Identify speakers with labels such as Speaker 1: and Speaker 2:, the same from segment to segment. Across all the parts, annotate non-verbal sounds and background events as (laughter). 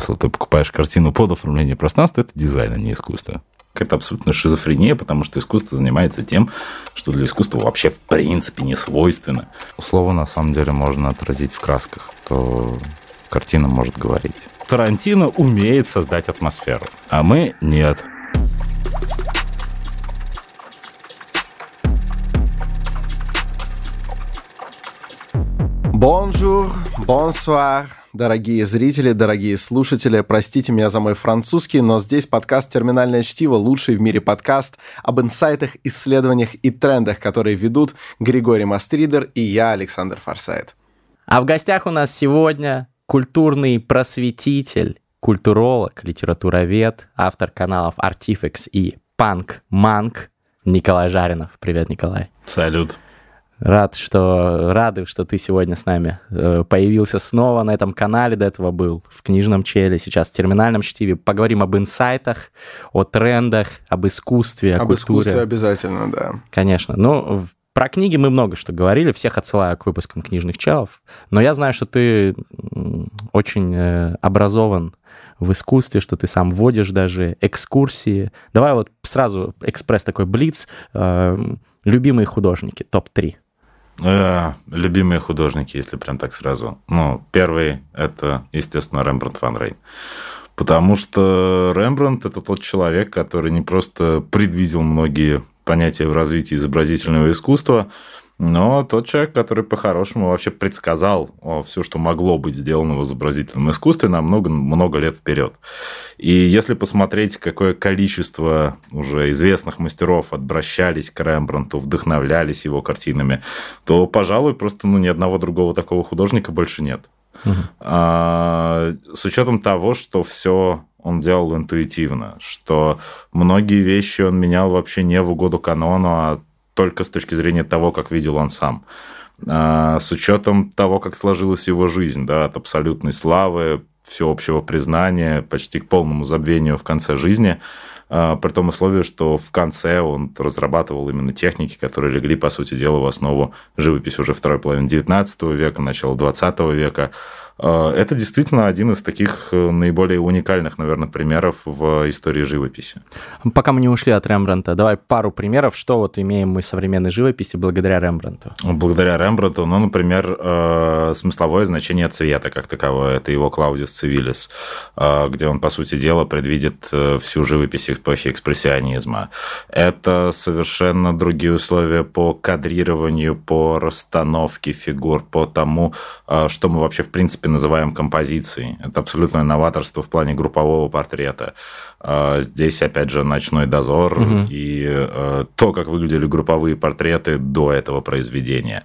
Speaker 1: смысл. Ты покупаешь картину под оформление пространства, это дизайн, а не искусство. Это абсолютно шизофрения, потому что искусство занимается тем, что для искусства вообще в принципе не свойственно. Слово на самом деле можно отразить в красках, то картина может говорить. Тарантино умеет создать атмосферу, а мы нет.
Speaker 2: Bonjour, bonsoir, дорогие зрители, дорогие слушатели. Простите меня за мой французский, но здесь подкаст «Терминальное чтиво», лучший в мире подкаст об инсайтах, исследованиях и трендах, которые ведут Григорий Мастридер и я, Александр Форсайт.
Speaker 3: А в гостях у нас сегодня культурный просветитель, культуролог, литературовед, автор каналов Artifex и Панк Манк Николай Жаринов. Привет, Николай.
Speaker 1: Салют.
Speaker 3: Рад, что рады, что ты сегодня с нами э, появился снова на этом канале. До этого был в книжном челе, сейчас в терминальном чтиве. Поговорим об инсайтах, о трендах, об искусстве,
Speaker 2: об
Speaker 3: о культуре.
Speaker 2: искусстве обязательно, да.
Speaker 3: Конечно. Ну, про книги мы много что говорили, всех отсылаю к выпускам книжных челов. Но я знаю, что ты очень э, образован в искусстве, что ты сам вводишь даже экскурсии. Давай вот сразу экспресс такой блиц. Э, любимые художники, топ-3.
Speaker 1: Э, любимые художники, если прям так сразу. Ну, первый – это, естественно, Рембрандт Ван Рейн. Потому что Рембрандт – это тот человек, который не просто предвидел многие понятия в развитии изобразительного искусства, но тот человек, который по-хорошему вообще предсказал все, что могло быть сделано в изобразительном искусстве на много-много лет вперед. И если посмотреть, какое количество уже известных мастеров обращались к Рембрандту, вдохновлялись его картинами, то, пожалуй, просто ну, ни одного другого такого художника больше нет. Угу. А, с учетом того, что все он делал интуитивно, что многие вещи он менял вообще не в угоду канону, а только с точки зрения того, как видел он сам. А, с учетом того, как сложилась его жизнь, да, от абсолютной славы, всеобщего признания, почти к полному забвению в конце жизни, а, при том условии, что в конце он разрабатывал именно техники, которые легли, по сути дела, в основу живописи уже второй половины XIX века, начала XX века. А, это действительно один из таких э, наиболее уникальных, наверное, примеров в истории живописи.
Speaker 3: Пока мы не ушли от Рембранта, давай пару примеров, что вот имеем мы современной живописи благодаря Рембранту.
Speaker 1: Благодаря Рембранту, ну, например, э, смысловое значение цвета как таковое, это его Клаудиус Цивилис, э, где он, по сути дела, предвидит всю живопись эпохи экспрессионизма. Это совершенно другие условия по кадрированию, по расстановке фигур, по тому, что мы вообще, в принципе, принципе, называем композицией. Это абсолютное новаторство в плане группового портрета. А, здесь, опять же, «Ночной дозор» угу. и э, то, как выглядели групповые портреты до этого произведения.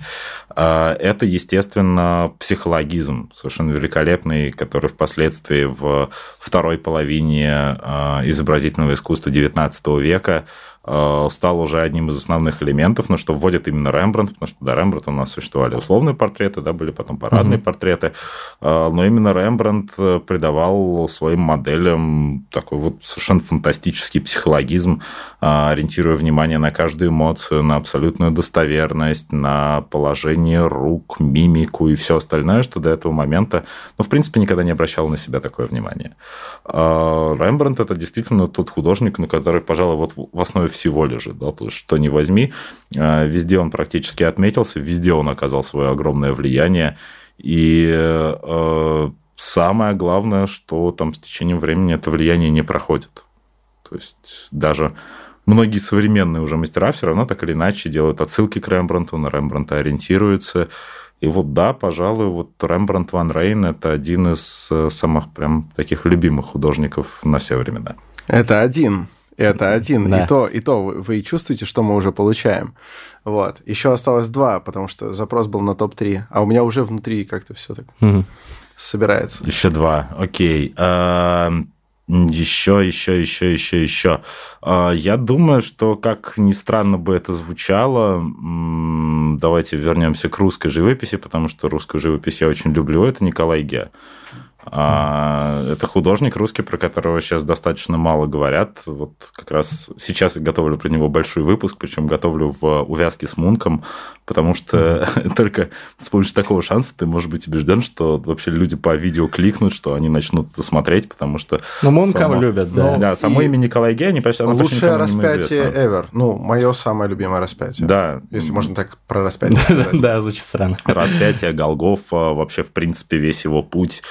Speaker 1: А, это, естественно, психологизм, совершенно великолепный, который впоследствии в второй половине а, изобразительного искусства XIX века стал уже одним из основных элементов, но что вводит именно Рембрандт, потому что до Рембрандта у нас существовали условные портреты, да, были потом парадные угу. портреты, э, но именно Рембрандт э, придавал своим моделям такой вот совершенно фантастический психологизм, ориентируя внимание на каждую эмоцию, на абсолютную достоверность, на положение рук, мимику и все остальное, что до этого момента, ну, в принципе, никогда не обращал на себя такое внимание. Рембрандт – это действительно тот художник, на который, пожалуй, вот в основе всего лежит, да, то есть что не возьми, а, везде он практически отметился, везде он оказал свое огромное влияние, и э, самое главное, что там с течением времени это влияние не проходит. То есть даже многие современные уже мастера все равно так или иначе делают отсылки к Рембрандту, на Рембрандта ориентируются. И вот да, пожалуй, вот Рембрандт Ван Рейн – это один из э, самых прям таких любимых художников на все времена.
Speaker 2: Это один. Это один. Да. И то, и то вы чувствуете, что мы уже получаем. Вот. Еще осталось два, потому что запрос был на топ-3. А у меня уже внутри как-то все так угу. собирается.
Speaker 1: Еще два. Окей. Еще, еще, еще, еще, еще. Я думаю, что, как ни странно бы это звучало, давайте вернемся к русской живописи, потому что русскую живопись я очень люблю. Это Николай Ге. А, это художник русский, про которого сейчас достаточно мало говорят. Вот как раз сейчас я готовлю про него большой выпуск, причем готовлю в увязке с Мунком, потому что (laughs) только с помощью такого шанса ты можешь быть убежден, что вообще люди по видео кликнут, что они начнут это смотреть, потому что...
Speaker 3: Ну, Мунка само... любят, да.
Speaker 1: Ну, да, само и... имя Николай Гей, они почти...
Speaker 2: Лучшее распятие ever. Ну, мое самое любимое распятие.
Speaker 1: Да.
Speaker 2: Если можно так про (laughs) распятие сказать.
Speaker 3: Да, звучит странно.
Speaker 1: Распятие, Голгофа, вообще, в принципе, весь его путь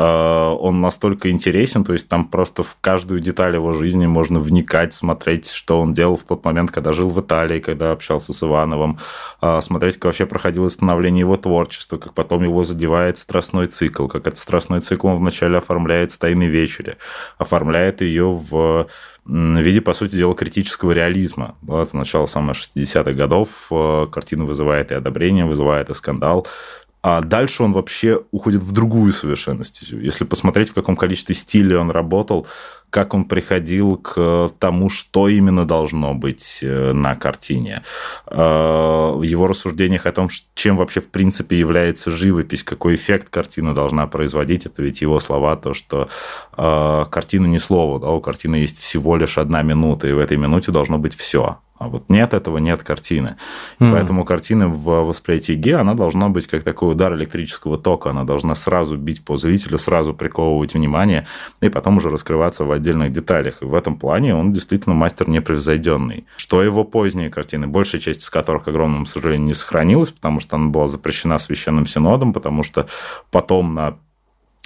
Speaker 1: он настолько интересен, то есть там просто в каждую деталь его жизни можно вникать, смотреть, что он делал в тот момент, когда жил в Италии, когда общался с Ивановым, э, смотреть, как вообще проходило становление его творчества, как потом его задевает страстной цикл, как этот страстной цикл он вначале оформляет в «Тайной вечере», оформляет ее в виде, по сути дела, критического реализма. Это начало самых 60-х годов. Э, картина вызывает и одобрение, вызывает и скандал а дальше он вообще уходит в другую совершенно стезю. Если посмотреть, в каком количестве стилей он работал, как он приходил к тому, что именно должно быть э, на картине. Э, в его рассуждениях о том, чем вообще в принципе является живопись, какой эффект картина должна производить, это ведь его слова, то, что э, картина не слово, да, у картины есть всего лишь одна минута, и в этой минуте должно быть все. А вот нет этого, нет картины. Mm. Поэтому картина в восприятии Ге, она должна быть как такой удар электрического тока. Она должна сразу бить по зрителю, сразу приковывать внимание, и потом уже раскрываться в отдельных деталях. И в этом плане он действительно мастер непревзойденный. Что его поздние картины, большая часть из которых, к огромному сожалению, не сохранилась, потому что она была запрещена священным синодом, потому что потом на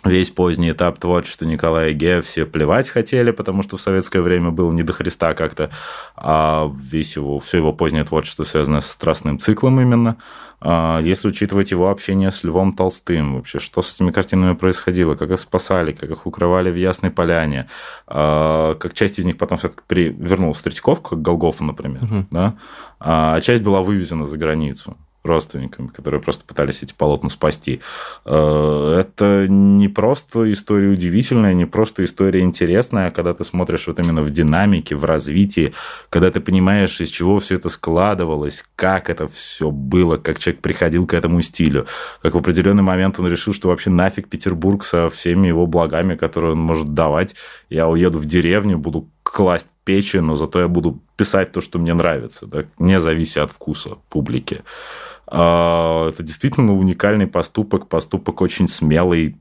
Speaker 1: весь поздний этап творчества Николая Гея все плевать хотели, потому что в советское время было не до Христа как-то, а весь его, все его позднее творчество связано с страстным циклом именно. А если учитывать его общение с Львом Толстым, вообще, что с этими картинами происходило, как их спасали, как их укрывали в Ясной Поляне, а, как часть из них потом все-таки вернулась в Третьяковку, как Голгофа, например, угу. да? а часть была вывезена за границу родственниками, которые просто пытались эти полотна спасти. Э, это не просто история удивительная, не просто история интересная, а когда ты смотришь вот именно в динамике, в развитии, когда ты понимаешь, из чего все это складывалось, как это все было, как человек приходил к этому стилю, как в определенный момент он решил, что вообще нафиг Петербург со всеми его благами, которые он может давать, я уеду в деревню, буду класть печи, но зато я буду писать то, что мне нравится, да, не завися от вкуса публики. А, это действительно уникальный поступок, поступок очень смелый.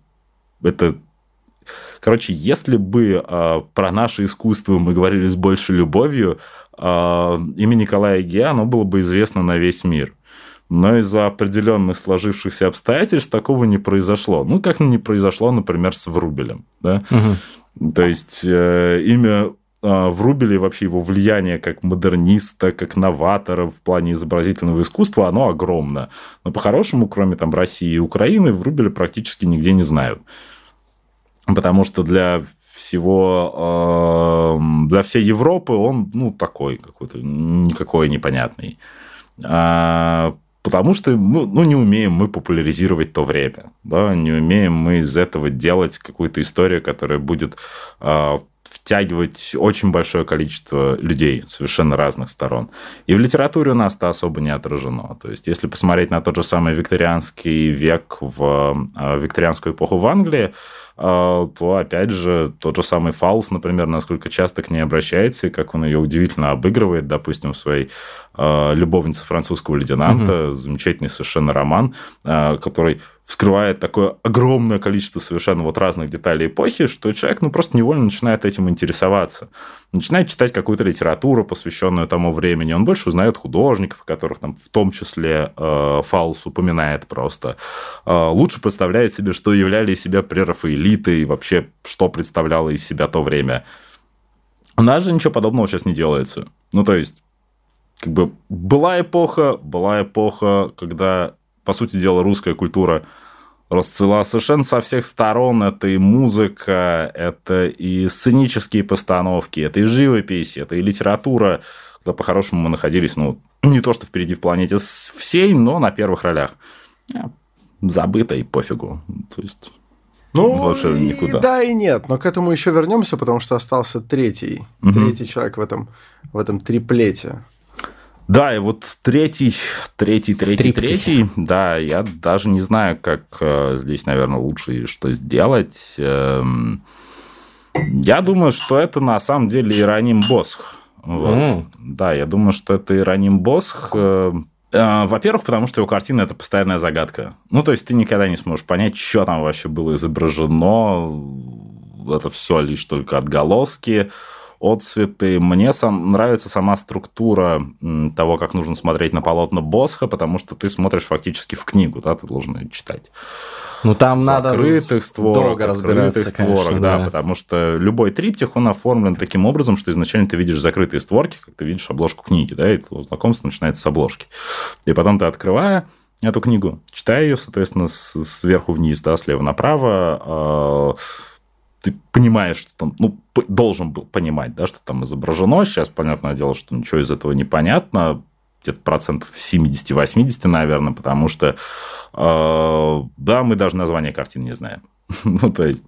Speaker 1: Это Короче, если бы э, про наше искусство мы говорили с большей любовью, э, имя Николая Геа, оно было бы известно на весь мир. Но из-за определенных сложившихся обстоятельств такого не произошло. Ну, как не произошло, например, с Врубелем. Да? Угу. То есть, э, имя а, в Рубеле вообще его влияние как модерниста, как новатора в плане изобразительного искусства, оно огромно. Но по-хорошему, кроме там России и Украины, в Рубеле практически нигде не знают. Потому что для всего, для всей Европы он, ну, такой какой-то, никакой непонятный. А, потому что ну, ну, не умеем мы популяризировать то время. Да? Не умеем мы из этого делать какую-то историю, которая будет а, втягивать очень большое количество людей совершенно разных сторон. И в литературе у нас это особо не отражено. То есть, если посмотреть на тот же самый викторианский век в э, викторианскую эпоху в Англии, а, то, опять же, тот же самый Фаус, например, насколько часто к ней обращается, и как он ее удивительно обыгрывает, допустим, в своей а, «Любовнице французского лейтенанта», угу. замечательный совершенно роман, который вскрывает такое огромное количество совершенно вот разных деталей эпохи, что человек ну, просто невольно начинает этим интересоваться. Начинает читать какую-то литературу, посвященную тому времени. Он больше узнает художников, которых там в том числе э, Фаус упоминает просто. Э, лучше представляет себе, что являли из себя прерафаэлиты и вообще, что представляло из себя то время. У нас же ничего подобного сейчас не делается. Ну, то есть, как бы была эпоха, была эпоха, когда по сути дела, русская культура расцвела совершенно со всех сторон. Это и музыка, это и сценические постановки, это и живопись, это и литература, когда по-хорошему мы находились, ну, не то что впереди в планете всей, но на первых ролях. А, забыто и пофигу. То есть...
Speaker 2: Ну, вообще никуда. И да, и нет, но к этому еще вернемся, потому что остался третий, угу. третий человек в этом, в этом триплете.
Speaker 1: Да, и вот третий, третий, третий, третий, да, я даже не знаю, как э, здесь, наверное, лучше что сделать. Эм, я думаю, что это на самом деле Ираним Босх. Вот. Mm. Да, я думаю, что это Ираним Босх. Э, э, во-первых, потому что его картина – это постоянная загадка. Ну, то есть, ты никогда не сможешь понять, что там вообще было изображено. Это все лишь только отголоски отцветы. Мне сам, нравится сама структура того, как нужно смотреть на полотна Босха, потому что ты смотришь фактически в книгу, да, ты должен ее читать.
Speaker 3: Ну, там С надо
Speaker 1: створок, долго открытых створок, конечно, да, да, потому что любой триптих, он оформлен таким образом, что изначально ты видишь закрытые створки, как ты видишь обложку книги, да, и знакомство начинается с обложки. И потом ты, открывая эту книгу, читая ее, соответственно, сверху вниз, да, слева направо, а, ты понимаешь, что там, ну, должен был понимать, да, что там изображено. Сейчас, понятное дело, что ничего из этого не понятно. Где-то процентов 70-80, наверное, потому что, э, да, мы даже название картин не знаем. (laughs) ну, то есть,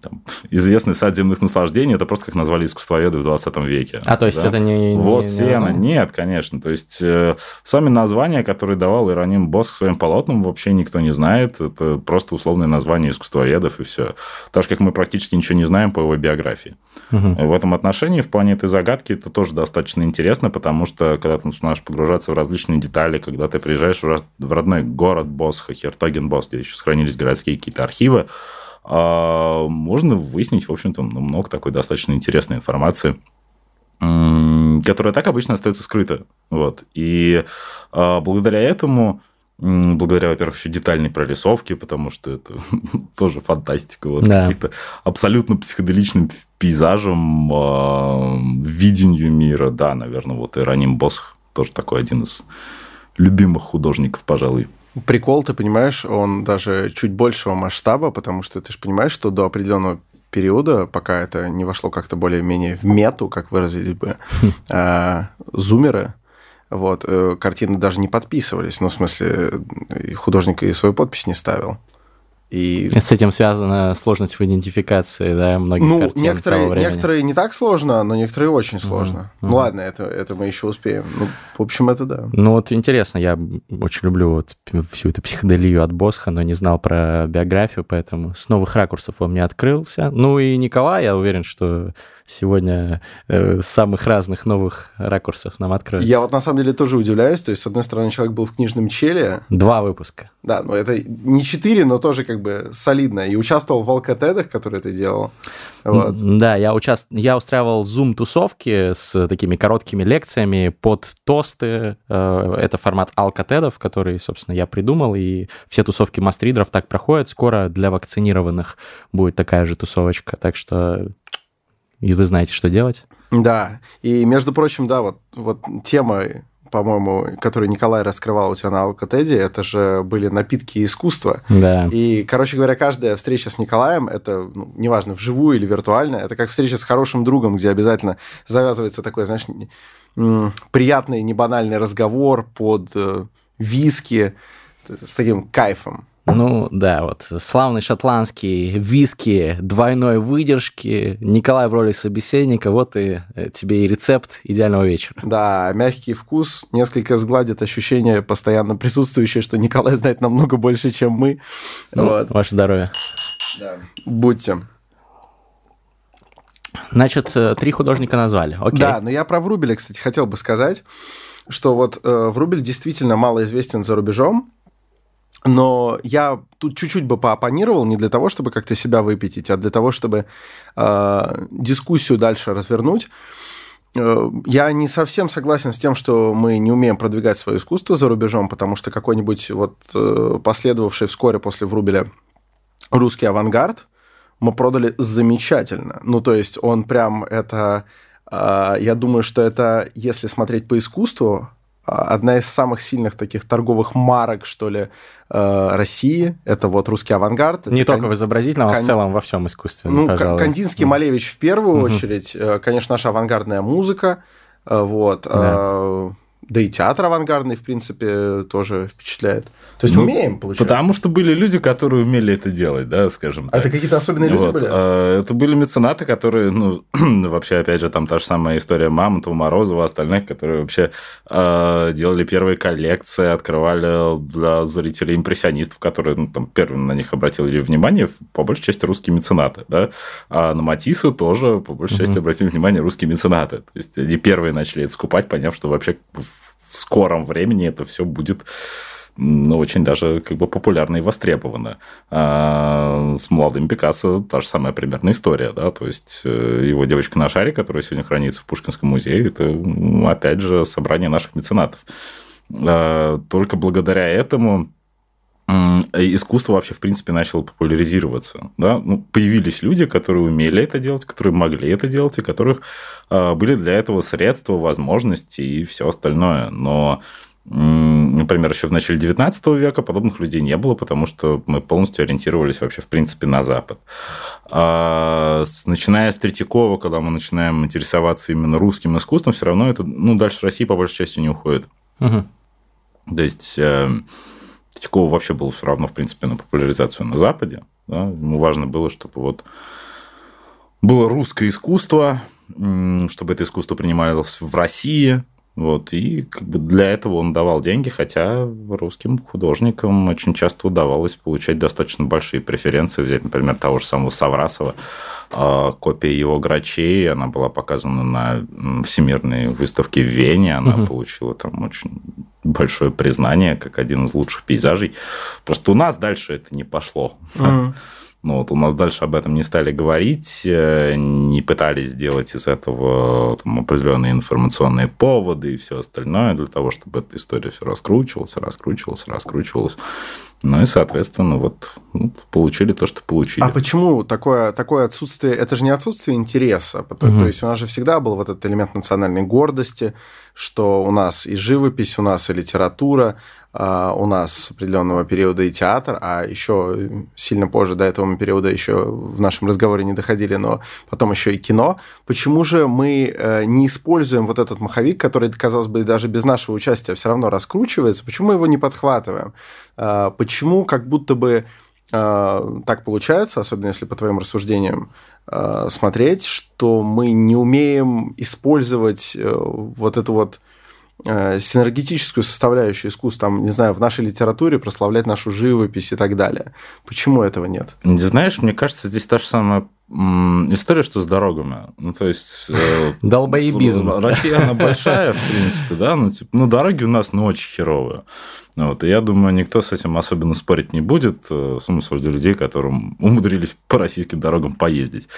Speaker 1: там, известный сад земных наслаждений, это просто как назвали искусствоведы в 20 веке.
Speaker 3: А, то есть да? это не...
Speaker 1: Вот не, сена. Нет, конечно. То есть, э, сами названия, которые давал Ироним Боск своим полотнам, вообще никто не знает. Это просто условное название искусствоведов, и все. Так же, как мы практически ничего не знаем по его биографии. Угу. В этом отношении, в плане этой загадки, это тоже достаточно интересно, потому что, когда ты начинаешь погружаться в различные детали, когда ты приезжаешь в родной город Босха, Хертоген Боск, где еще сохранились городские какие-то архивы, можно выяснить, в общем-то, много такой достаточно интересной информации которая так обычно остается скрыта. Вот. И а, благодаря этому, благодаря, во-первых, еще детальной прорисовке, потому что это (laughs) тоже фантастика, вот да. каких-то абсолютно психоделичным пейзажем, а, видению мира, да, наверное, вот Ираним Босх тоже такой один из любимых художников, пожалуй.
Speaker 2: Прикол, ты понимаешь, он даже чуть большего масштаба, потому что ты же понимаешь, что до определенного периода, пока это не вошло как-то более-менее в мету, как выразились бы а, зумеры, вот, э, картины даже не подписывались. Ну, в смысле, художник и свою подпись не ставил.
Speaker 3: И... С этим связана сложность в идентификации, да, многих ну, картин
Speaker 2: некоторые, некоторые не так сложно, но некоторые очень сложно. Mm-hmm. Ну ладно, это, это мы еще успеем. Ну, в общем, это да.
Speaker 3: Ну вот интересно, я очень люблю вот всю эту психоделию от Босха, но не знал про биографию, поэтому с новых ракурсов он мне открылся. Ну и Николай, я уверен, что сегодня э, самых разных новых ракурсов нам откроется.
Speaker 2: Я вот на самом деле тоже удивляюсь. То есть, с одной стороны, человек был в книжном челе.
Speaker 3: Два выпуска.
Speaker 2: Да, ну это не четыре, но тоже как бы солидно. И участвовал в алкотедах, которые ты делал.
Speaker 3: Вот. Да, я, участ... я устраивал зум-тусовки с такими короткими лекциями под тосты. Э, это формат алкотедов, который, собственно, я придумал. И все тусовки мастридеров так проходят. Скоро для вакцинированных будет такая же тусовочка. Так что и вы знаете, что делать.
Speaker 2: Да, и, между прочим, да, вот, вот тема по-моему, которую Николай раскрывал у тебя на Алкотеде, это же были напитки искусства.
Speaker 3: Да.
Speaker 2: И, короче говоря, каждая встреча с Николаем, это, ну, неважно, вживую или виртуально, это как встреча с хорошим другом, где обязательно завязывается такой, знаешь, приятный, небанальный разговор под э, виски с таким кайфом.
Speaker 3: Ну, да, вот славный шотландский виски двойной выдержки, Николай в роли собеседника, вот и э, тебе и рецепт идеального вечера.
Speaker 2: Да, мягкий вкус несколько сгладит ощущение постоянно присутствующее, что Николай знает намного больше, чем мы.
Speaker 3: Ну, вот. Ваше здоровье.
Speaker 2: Да. Будьте.
Speaker 3: Значит, э, три художника назвали. Окей.
Speaker 2: Да, но я про Врубеля, кстати, хотел бы сказать, что вот э, Врубель действительно мало известен за рубежом, но я тут чуть-чуть бы поопонировал не для того, чтобы как-то себя выпятить, а для того, чтобы э, дискуссию дальше развернуть. Э, я не совсем согласен с тем, что мы не умеем продвигать свое искусство за рубежом, потому что какой-нибудь вот э, последовавший вскоре после Врубеля русский авангард мы продали замечательно. Ну, то есть он прям это... Э, я думаю, что это, если смотреть по искусству, одна из самых сильных таких торговых марок, что ли, э, России. Это вот русский авангард.
Speaker 3: Не
Speaker 2: это
Speaker 3: только кон... в изобразительном, кон... а в целом во всем искусстве.
Speaker 2: Ну, пожалуй. Кандинский, Малевич в первую угу. очередь. Э, конечно, наша авангардная музыка. Э, вот. Да. Да и театр авангардный, в принципе, тоже впечатляет. То есть ну, умеем, получается.
Speaker 1: Потому что были люди, которые умели это делать, да, скажем
Speaker 2: так. А это какие-то особенные люди вот. были?
Speaker 1: А, это были меценаты, которые, ну, (clears throat) вообще, опять же, там та же самая история Мамонтова, Морозова, остальных, которые вообще э, делали первые коллекции, открывали для зрителей импрессионистов, которые, ну, там, первым на них обратили внимание, по большей части русские меценаты, да. А на Матисса тоже, по большей части, обратили внимание русские меценаты. То есть они первые начали это скупать, поняв, что вообще в скором времени это все будет ну, очень даже как бы популярно и востребовано. А с молодым Пикассо та же самая примерная история, да, то есть э, его девочка на шаре, которая сегодня хранится в Пушкинском музее, это, опять же, собрание наших меценатов. А, только благодаря этому искусство вообще, в принципе, начало популяризироваться. Да? Ну, появились люди, которые умели это делать, которые могли это делать, и которых а, были для этого средства, возможности и все остальное. Но Например, еще в начале 19 века подобных людей не было, потому что мы полностью ориентировались вообще, в принципе, на Запад. А начиная с Третьякова, когда мы начинаем интересоваться именно русским искусством, все равно это ну, дальше России по большей части не уходит. Угу. То есть Третьякова вообще было все равно, в принципе, на популяризацию на Западе. Да? Ему важно было, чтобы вот было русское искусство, чтобы это искусство принималось в России, вот, и как бы для этого он давал деньги, хотя русским художникам очень часто удавалось получать достаточно большие преференции. Взять, например, того же самого Саврасова, а, копия его грачей, она была показана на всемирной выставке в Вене, она угу. получила там очень большое признание, как один из лучших пейзажей. Просто у нас дальше это не пошло. Угу. Ну, вот у нас дальше об этом не стали говорить, э, не пытались сделать из этого там, определенные информационные поводы и все остальное для того, чтобы эта история все раскручивалась, раскручивалась, раскручивалась. Ну и, соответственно, вот ну, получили то, что получили.
Speaker 2: А почему такое, такое отсутствие? Это же не отсутствие интереса. Угу. То есть у нас же всегда был вот этот элемент национальной гордости, что у нас и живопись, у нас и литература, а, у нас с определенного периода и театр, а еще сильно позже до этого периода еще в нашем разговоре не доходили, но потом еще и кино. Почему же мы э, не используем вот этот маховик, который, казалось бы, даже без нашего участия все равно раскручивается? Почему мы его не подхватываем? Почему как будто бы а, так получается, особенно если по твоим рассуждениям а, смотреть, что мы не умеем использовать э, вот эту вот э, синергетическую составляющую искусства, там, не знаю, в нашей литературе прославлять нашу живопись и так далее. Почему этого нет?
Speaker 1: Не знаешь, мне кажется, здесь та же самая история, что с дорогами. Ну, то есть...
Speaker 3: Э, (laughs) Долбоебизм. (laughs)
Speaker 1: Россия, она большая, в принципе, да, ну, типа, ну, дороги у нас, ну, очень херовые. Вот, и я думаю, никто с этим особенно спорить не будет, э, в смысле для людей, которым умудрились по российским дорогам поездить.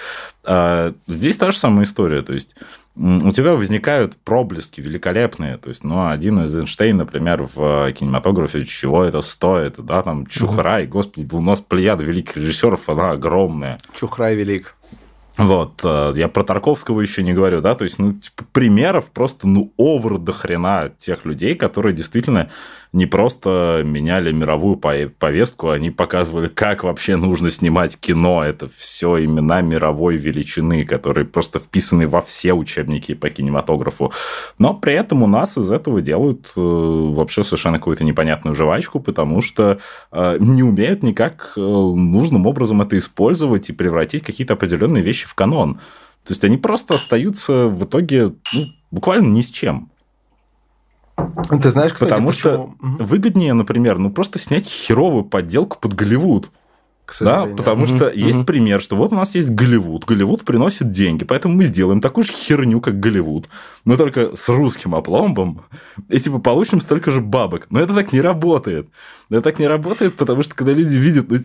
Speaker 1: А здесь та же самая история, то есть у тебя возникают проблески великолепные. То есть, ну, один из Эйнштейн, например, в кинематографе, чего это стоит, да, там, Чухрай, угу. господи, у нас плеяда великих режиссеров, она огромная.
Speaker 2: Чухрай велик.
Speaker 1: Вот, э, я про Тарковского еще не говорю, да, то есть, ну, типа, примеров просто, ну, овер до хрена тех людей, которые действительно не просто меняли мировую повестку, они показывали, как вообще нужно снимать кино. Это все имена мировой величины, которые просто вписаны во все учебники по кинематографу. Но при этом у нас из этого делают э, вообще совершенно какую-то непонятную жвачку, потому что э, не умеют никак э, нужным образом это использовать и превратить какие-то определенные вещи в канон. То есть они просто остаются в итоге ну, буквально ни с чем.
Speaker 2: Ты знаешь, кстати,
Speaker 1: Потому почему? что выгоднее, например, ну просто снять херовую подделку под Голливуд. Да, потому что mm-hmm. есть пример, что вот у нас есть Голливуд, Голливуд приносит деньги, поэтому мы сделаем такую же херню, как Голливуд, но только с русским опломбом, и типа получим столько же бабок. Но это так не работает. Это так не работает, потому что когда люди видят, ну,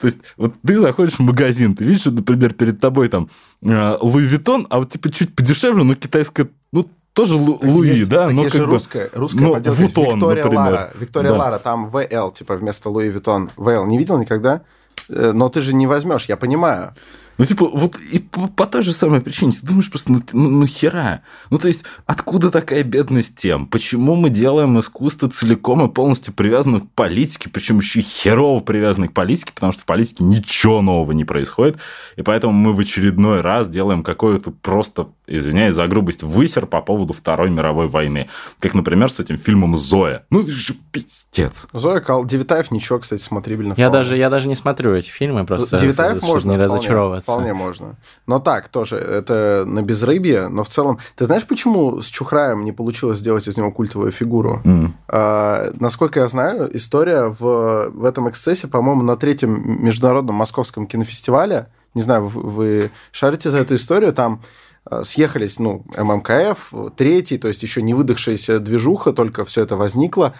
Speaker 1: то есть вот ты заходишь в магазин, ты видишь, что, например, перед тобой там э, Луи Виттон, а вот типа чуть подешевле, но китайская, ну тоже так Луи, есть, да?
Speaker 2: Так но есть как же бы, русская, русская но поделка. Вутон, Виктория например. Лара. Виктория да. Лара, там ВЛ, типа вместо Луи Виттон. ВЛ не видел никогда? Э, но ты же не возьмешь, я понимаю.
Speaker 1: Ну, типа, вот и по, по той же самой причине, ты думаешь просто, ну, ну, ну хера. Ну, то есть, откуда такая бедность тем? Почему мы делаем искусство целиком и полностью привязанным к политике, причем еще и херово привязанным к политике, потому что в политике ничего нового не происходит, и поэтому мы в очередной раз делаем какое-то просто извиняюсь за грубость, высер по поводу Второй мировой войны. Как, например, с этим фильмом «Зоя». Ну, это же пиздец.
Speaker 2: Зоя Кал... Девитаев ничего, кстати, смотрибельно.
Speaker 3: Я даже, я даже не смотрю эти фильмы, просто
Speaker 2: Девитаев можно,
Speaker 3: не разочаровываться.
Speaker 2: Вполне можно. Но так, тоже, это на безрыбье, но в целом... Ты знаешь, почему с Чухраем не получилось сделать из него культовую фигуру?
Speaker 1: М.
Speaker 2: А, насколько я знаю, история в, в этом эксцессе, по-моему, на третьем международном московском кинофестивале, не знаю, вы, вы шарите за эту историю, там э, съехались, ну, ММКФ, третий, то есть еще не выдохшаяся движуха, только все это возникло.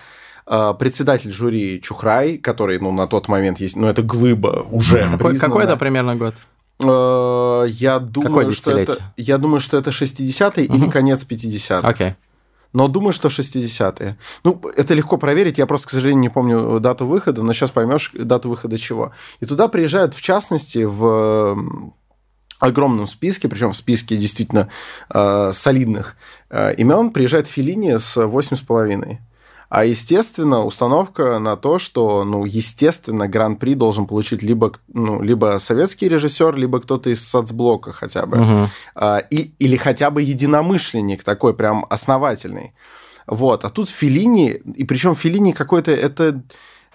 Speaker 2: Э, Председатель жюри Чухрай, который, ну, на тот момент есть, ну, это глыба уже
Speaker 3: Какой, какой это примерно год?
Speaker 2: Э, Я думаю, что это, я думаю, что это 60-е или конец 50-х.
Speaker 3: Окей.
Speaker 2: Но думаю, что 60-е. Ну, это легко проверить. Я просто, к сожалению, не помню дату выхода, но сейчас поймешь дату выхода чего. И туда приезжают, в частности, в огромном списке, причем в списке действительно э, солидных э, имен, приезжает Филини с 8,5. А, естественно, установка на то, что, ну, естественно, гран-при должен получить либо, ну, либо советский режиссер, либо кто-то из соцблока хотя бы.
Speaker 3: Мгм.
Speaker 2: А, и, или хотя бы единомышленник такой прям основательный. Вот. А тут Филини, и причем Филини какой-то это...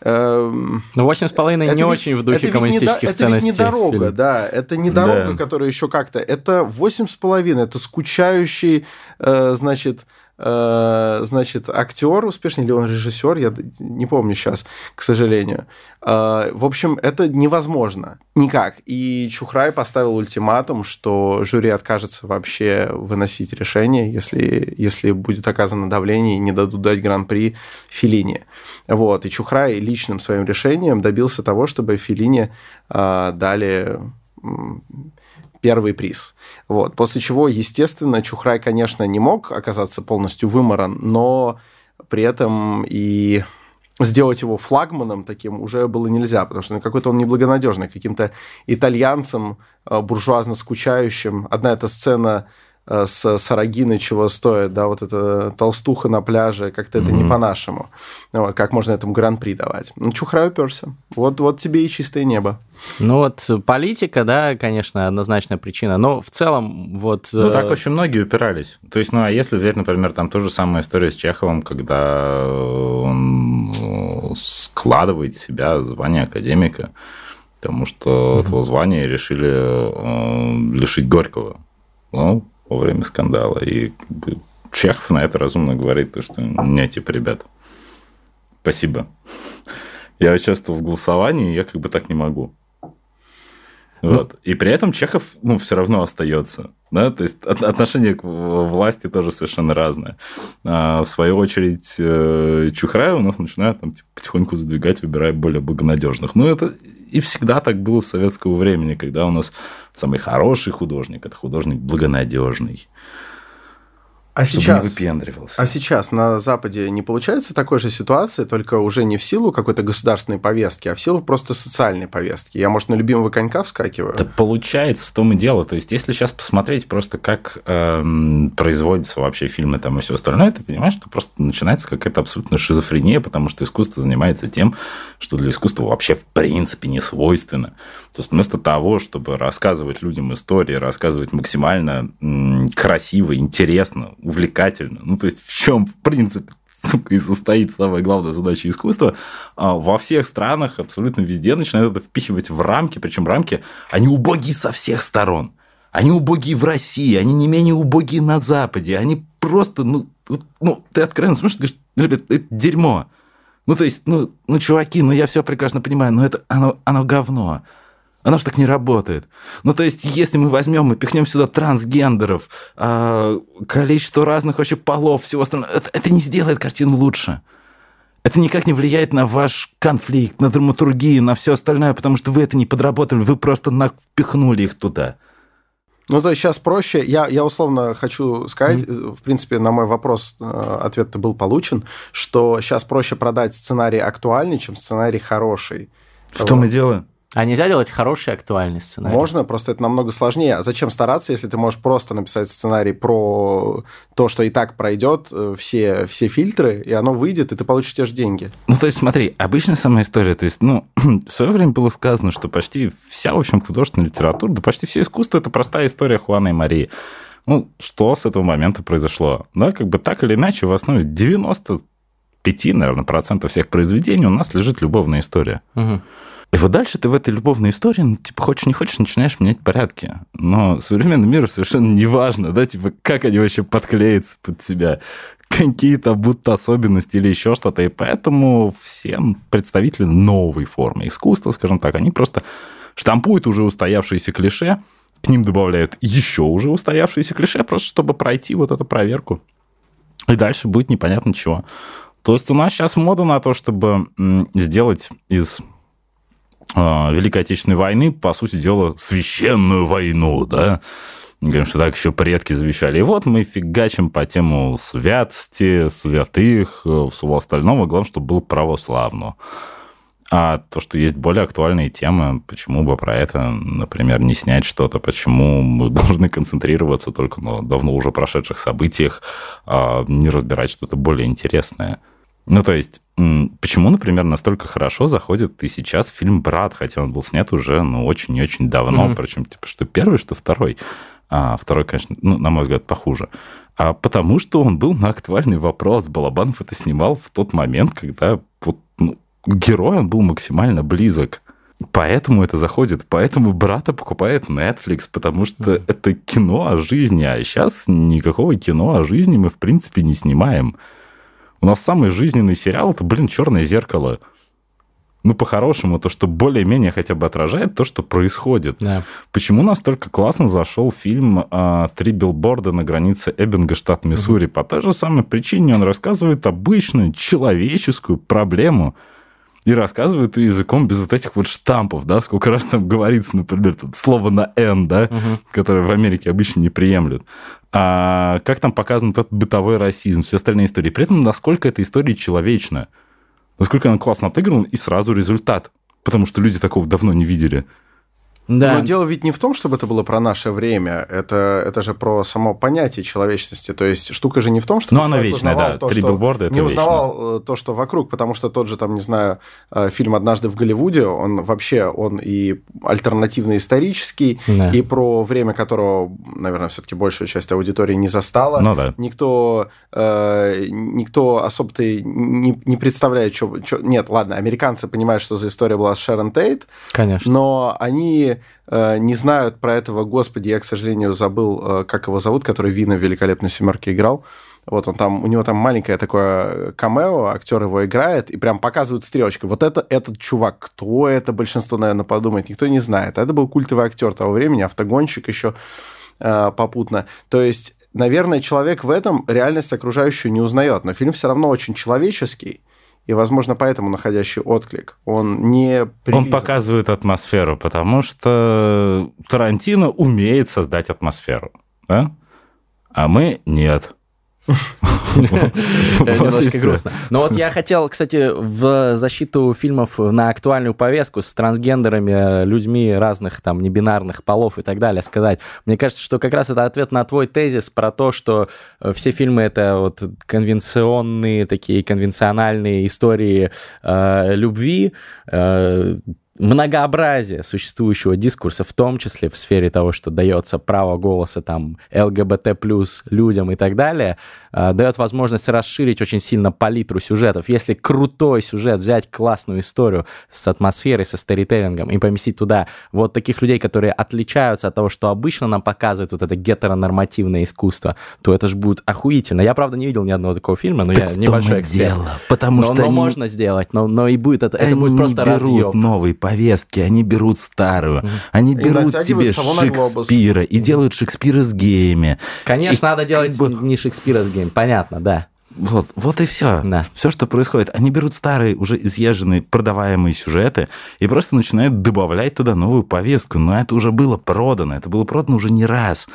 Speaker 2: эм,
Speaker 3: Ну, восемь с половиной
Speaker 2: это
Speaker 3: не
Speaker 2: ведь-
Speaker 3: очень в духе
Speaker 2: ведь не
Speaker 3: коммунистических
Speaker 2: Это ведь
Speaker 3: ценностей.
Speaker 2: не дорога,
Speaker 3: фильм.
Speaker 2: да. Это не дорога,
Speaker 1: Да.
Speaker 2: которая еще как-то... Это восемь с половиной. Это скучающий, э, значит, значит, актер, успешный ли он режиссер, я не помню сейчас, к сожалению. Э, в общем, это невозможно. Никак. И Чухрай поставил ультиматум, что жюри откажется вообще выносить решение, если, если будет оказано давление и не дадут дать гран-при Филине. Вот. И Чухрай личным своим решением добился того, чтобы Филине э, дали первый приз. Вот. После чего, естественно, Чухрай, конечно, не мог оказаться полностью выморан, но при этом и сделать его флагманом таким уже было нельзя, потому что ну, какой-то он неблагонадежный, каким-то итальянцем, э, буржуазно скучающим. Одна эта сцена с Сарагиной чего стоит, да, вот эта толстуха на пляже, как-то это не по-нашему. Ну Вот, как можно этому гран-при давать? Ну, Чухрай уперся. Вот, вот тебе и чистое небо.
Speaker 3: Ну, вот политика, да, конечно, однозначная причина. Но в целом, вот...
Speaker 1: Ну,
Speaker 3: э,
Speaker 1: так очень многие упирались. То есть, ну, а если взять, например, там ту же самую историю с Чеховым, когда он э, складывает в себя звание академика, потому что этого звания решили э, лишить Горького ну, во время скандала. И Чехов на это разумно говорит, то, что не, типа, ребят, спасибо. Я участвовал в голосовании, я как бы так не могу. Вот. И при этом Чехов, ну, все равно остается. Да? То есть от- отношение к власти тоже совершенно разное. А в свою очередь, э, Чухрая у нас начинают там, типа, потихоньку задвигать, выбирая более благонадежных. Ну, это и всегда так было с советского времени, когда у нас самый хороший художник это художник благонадежный.
Speaker 2: А
Speaker 1: Чтобы
Speaker 2: сейчас...
Speaker 1: не выпендривался.
Speaker 2: А сейчас на Западе не получается такой же ситуации, только уже не в силу какой-то государственной повестки, а в силу просто социальной повестки. Я, может, на любимого конька вскакиваю?
Speaker 1: Да получается в том и дело. То есть, если сейчас посмотреть просто, как эм, производятся вообще фильмы там и все остальное, ты понимаешь, что просто начинается какая-то абсолютно шизофрения, потому что искусство занимается тем, что для искусства вообще в принципе не свойственно. То есть, вместо того, чтобы рассказывать людям истории, рассказывать максимально м, красиво, интересно, увлекательно, ну, то есть, в чем, в принципе, сука, и состоит самая главная задача искусства, а, во всех странах, абсолютно везде начинают это впихивать в рамки, причем рамки, они убогие со всех сторон. Они убогие в России, они не менее убогие на Западе, они просто, ну, ну ты откровенно смотришь, ты говоришь, ребят, это дерьмо. Ну, то есть, ну, ну, чуваки, ну, я все прекрасно понимаю, но это, оно, оно говно. Оно же так не работает. Ну, то есть, если мы возьмем и пихнем сюда трансгендеров, а, количество разных вообще полов, всего остального, это, это не сделает картину лучше. Это никак не влияет на ваш конфликт, на драматургию, на все остальное, потому что вы это не подработали, вы просто напихнули их туда.
Speaker 2: Ну, то есть сейчас проще. Я, я условно хочу сказать, в принципе, на мой вопрос э, ответ-то был получен, что сейчас проще продать сценарий актуальный, чем сценарий хороший.
Speaker 1: В том и дело.
Speaker 3: А нельзя делать хороший актуальный сценарий?
Speaker 2: Можно, просто это намного сложнее. А зачем стараться, если ты можешь просто написать сценарий про то, что и так пройдет э, все, все фильтры, и оно выйдет, и ты получишь те же деньги.
Speaker 1: Ну, то есть, смотри, обычная самая история. То есть, ну, (clears throat) в свое время было сказано, что почти вся, в общем, художественная литература, да почти все искусство – это простая история Хуана и Марии. Ну, что с этого момента произошло? Да, как бы так или иначе, в основе 95, наверное, процентов всех произведений у нас лежит любовная история.
Speaker 3: Мгм.
Speaker 1: И вот дальше ты в этой любовной истории, ну, типа, хочешь не хочешь, начинаешь менять порядки. Но современный мир совершенно не важно, да, типа, как они вообще подклеятся под себя, какие-то будто особенности или еще что-то. И поэтому всем представители новой формы искусства, скажем так, они просто штампуют уже устоявшиеся клише, к ним добавляют еще уже устоявшиеся клише, просто чтобы пройти вот эту проверку. И дальше будет непонятно чего. То есть у нас сейчас мода на то, чтобы сделать из Великой Отечественной войны, по сути дела, священную войну, да, говорим, что так еще предки завещали. И вот мы фигачим по тему святости, святых, э, всего остального. Главное, чтобы было православно. А то, что есть более актуальные темы, почему бы про это, например, не снять что-то, почему мы должны концентрироваться только на давно уже прошедших событиях, а не разбирать что-то более интересное. Ну, то есть, почему, например, настолько хорошо заходит и сейчас фильм «Брат», хотя он был снят уже, ну, очень и очень давно,
Speaker 3: Мгм.
Speaker 1: причем, типа, что первый, что второй. А второй, конечно, ну, на мой взгляд, похуже. А потому что он был на актуальный вопрос. Балабанов это снимал в тот момент, когда вот, ну, герой он был максимально близок. Поэтому это заходит, поэтому брата покупает Netflix, потому что это кино о жизни, а сейчас никакого кино о жизни мы, в принципе, не снимаем. У нас самый жизненный сериал это, блин, черное зеркало. Ну, по-хорошему, то, что более-менее хотя бы отражает то, что происходит.
Speaker 3: Да.
Speaker 1: Почему настолько классно зашел фильм а, «Три билборда на границе Эббинга, штат Миссури»? По той же самой причине он рассказывает обычную человеческую проблему и рассказывает ее языком без вот этих вот штампов, да, сколько раз там говорится, например, там, слово на «н», да, которое в Америке обычно не приемлют. А как там показан этот бытовой расизм, все остальные истории. При этом насколько эта история человечна, насколько она классно отыграна, и сразу результат. Потому что люди такого давно не видели.
Speaker 3: Да.
Speaker 2: Но дело ведь не в том, чтобы это было про наше время. Это, это же про само понятие человечности. То есть штука же не в том, что
Speaker 1: Ну, она вечная, да.
Speaker 2: то,
Speaker 1: Три билборда — это
Speaker 2: не
Speaker 1: вечно.
Speaker 2: узнавал э, то, что вокруг, потому что тот же там, не знаю, э, фильм «Однажды в Голливуде», он вообще, он и альтернативно-исторический,
Speaker 3: Да.
Speaker 2: и про время которого, наверное, все-таки большая часть аудитории не застала.
Speaker 1: Ну да.
Speaker 2: Никто, э, никто особо-то не, не представляет, что... Нет, ладно, американцы понимают, что за история была с Шерон Тейт,
Speaker 3: Конечно.
Speaker 2: но они э, не знают про этого, господи, я, к сожалению, забыл, э, как его зовут, который Вина в «Великолепной семерке» играл. Вот он там, у него там маленькое такое камео, актер его играет, и прям показывают стрелочкой. Вот это этот чувак. Кто это, большинство, наверное, подумает. Никто не знает. Это был культовый актер того времени, автогонщик еще э, попутно. То есть, наверное, человек в этом реальность окружающую не узнает. Но фильм все равно очень человеческий. И, возможно, поэтому находящий отклик. Он не
Speaker 1: Он
Speaker 2: прилизан.
Speaker 1: показывает атмосферу, потому что Тарантино умеет создать атмосферу, да? А мы нет. И
Speaker 3: Немножко грустно. Но вот я хотел, кстати, в защиту фильмов на актуальную повестку с трансгендерами, людьми разных там небинарных полов и так далее сказать. Мне кажется, что как раз это ответ на твой тезис про то, что э, все фильмы это вот конвенционные такие конвенциональные истории э, любви. Многообразие существующего дискурса, в том числе в сфере того, что дается право голоса там ЛГБТ плюс людям и так далее, э, дает возможность расширить очень сильно палитру сюжетов. Если крутой сюжет, взять классную историю с атмосферой, со сторителлингом и поместить туда вот таких людей, которые отличаются от того, что обычно нам показывает вот это гетеронормативное искусство, то это же будет охуительно. Я, правда, не видел ни одного такого фильма, но я
Speaker 1: Так в
Speaker 3: небольшой эксперт.
Speaker 1: дело, потому
Speaker 3: но,
Speaker 1: что
Speaker 3: но
Speaker 1: они-
Speaker 3: можно сделать, но, но и будет это, это
Speaker 1: они
Speaker 3: будет просто
Speaker 1: берут новые повестки, они берут старую. Они берут тебе. Шекспира и делают Шекспира с геями.
Speaker 3: Конечно,
Speaker 1: И
Speaker 3: надо делать
Speaker 1: бы-
Speaker 3: не Шекспирас гейм, понятно, да.
Speaker 1: Вот, вот и все.
Speaker 3: Да.
Speaker 1: Все, что происходит. Они берут старые, уже изъезженные, продаваемые сюжеты и просто начинают добавлять туда новую повестку. Но это уже было продано. Это было продано уже не раз.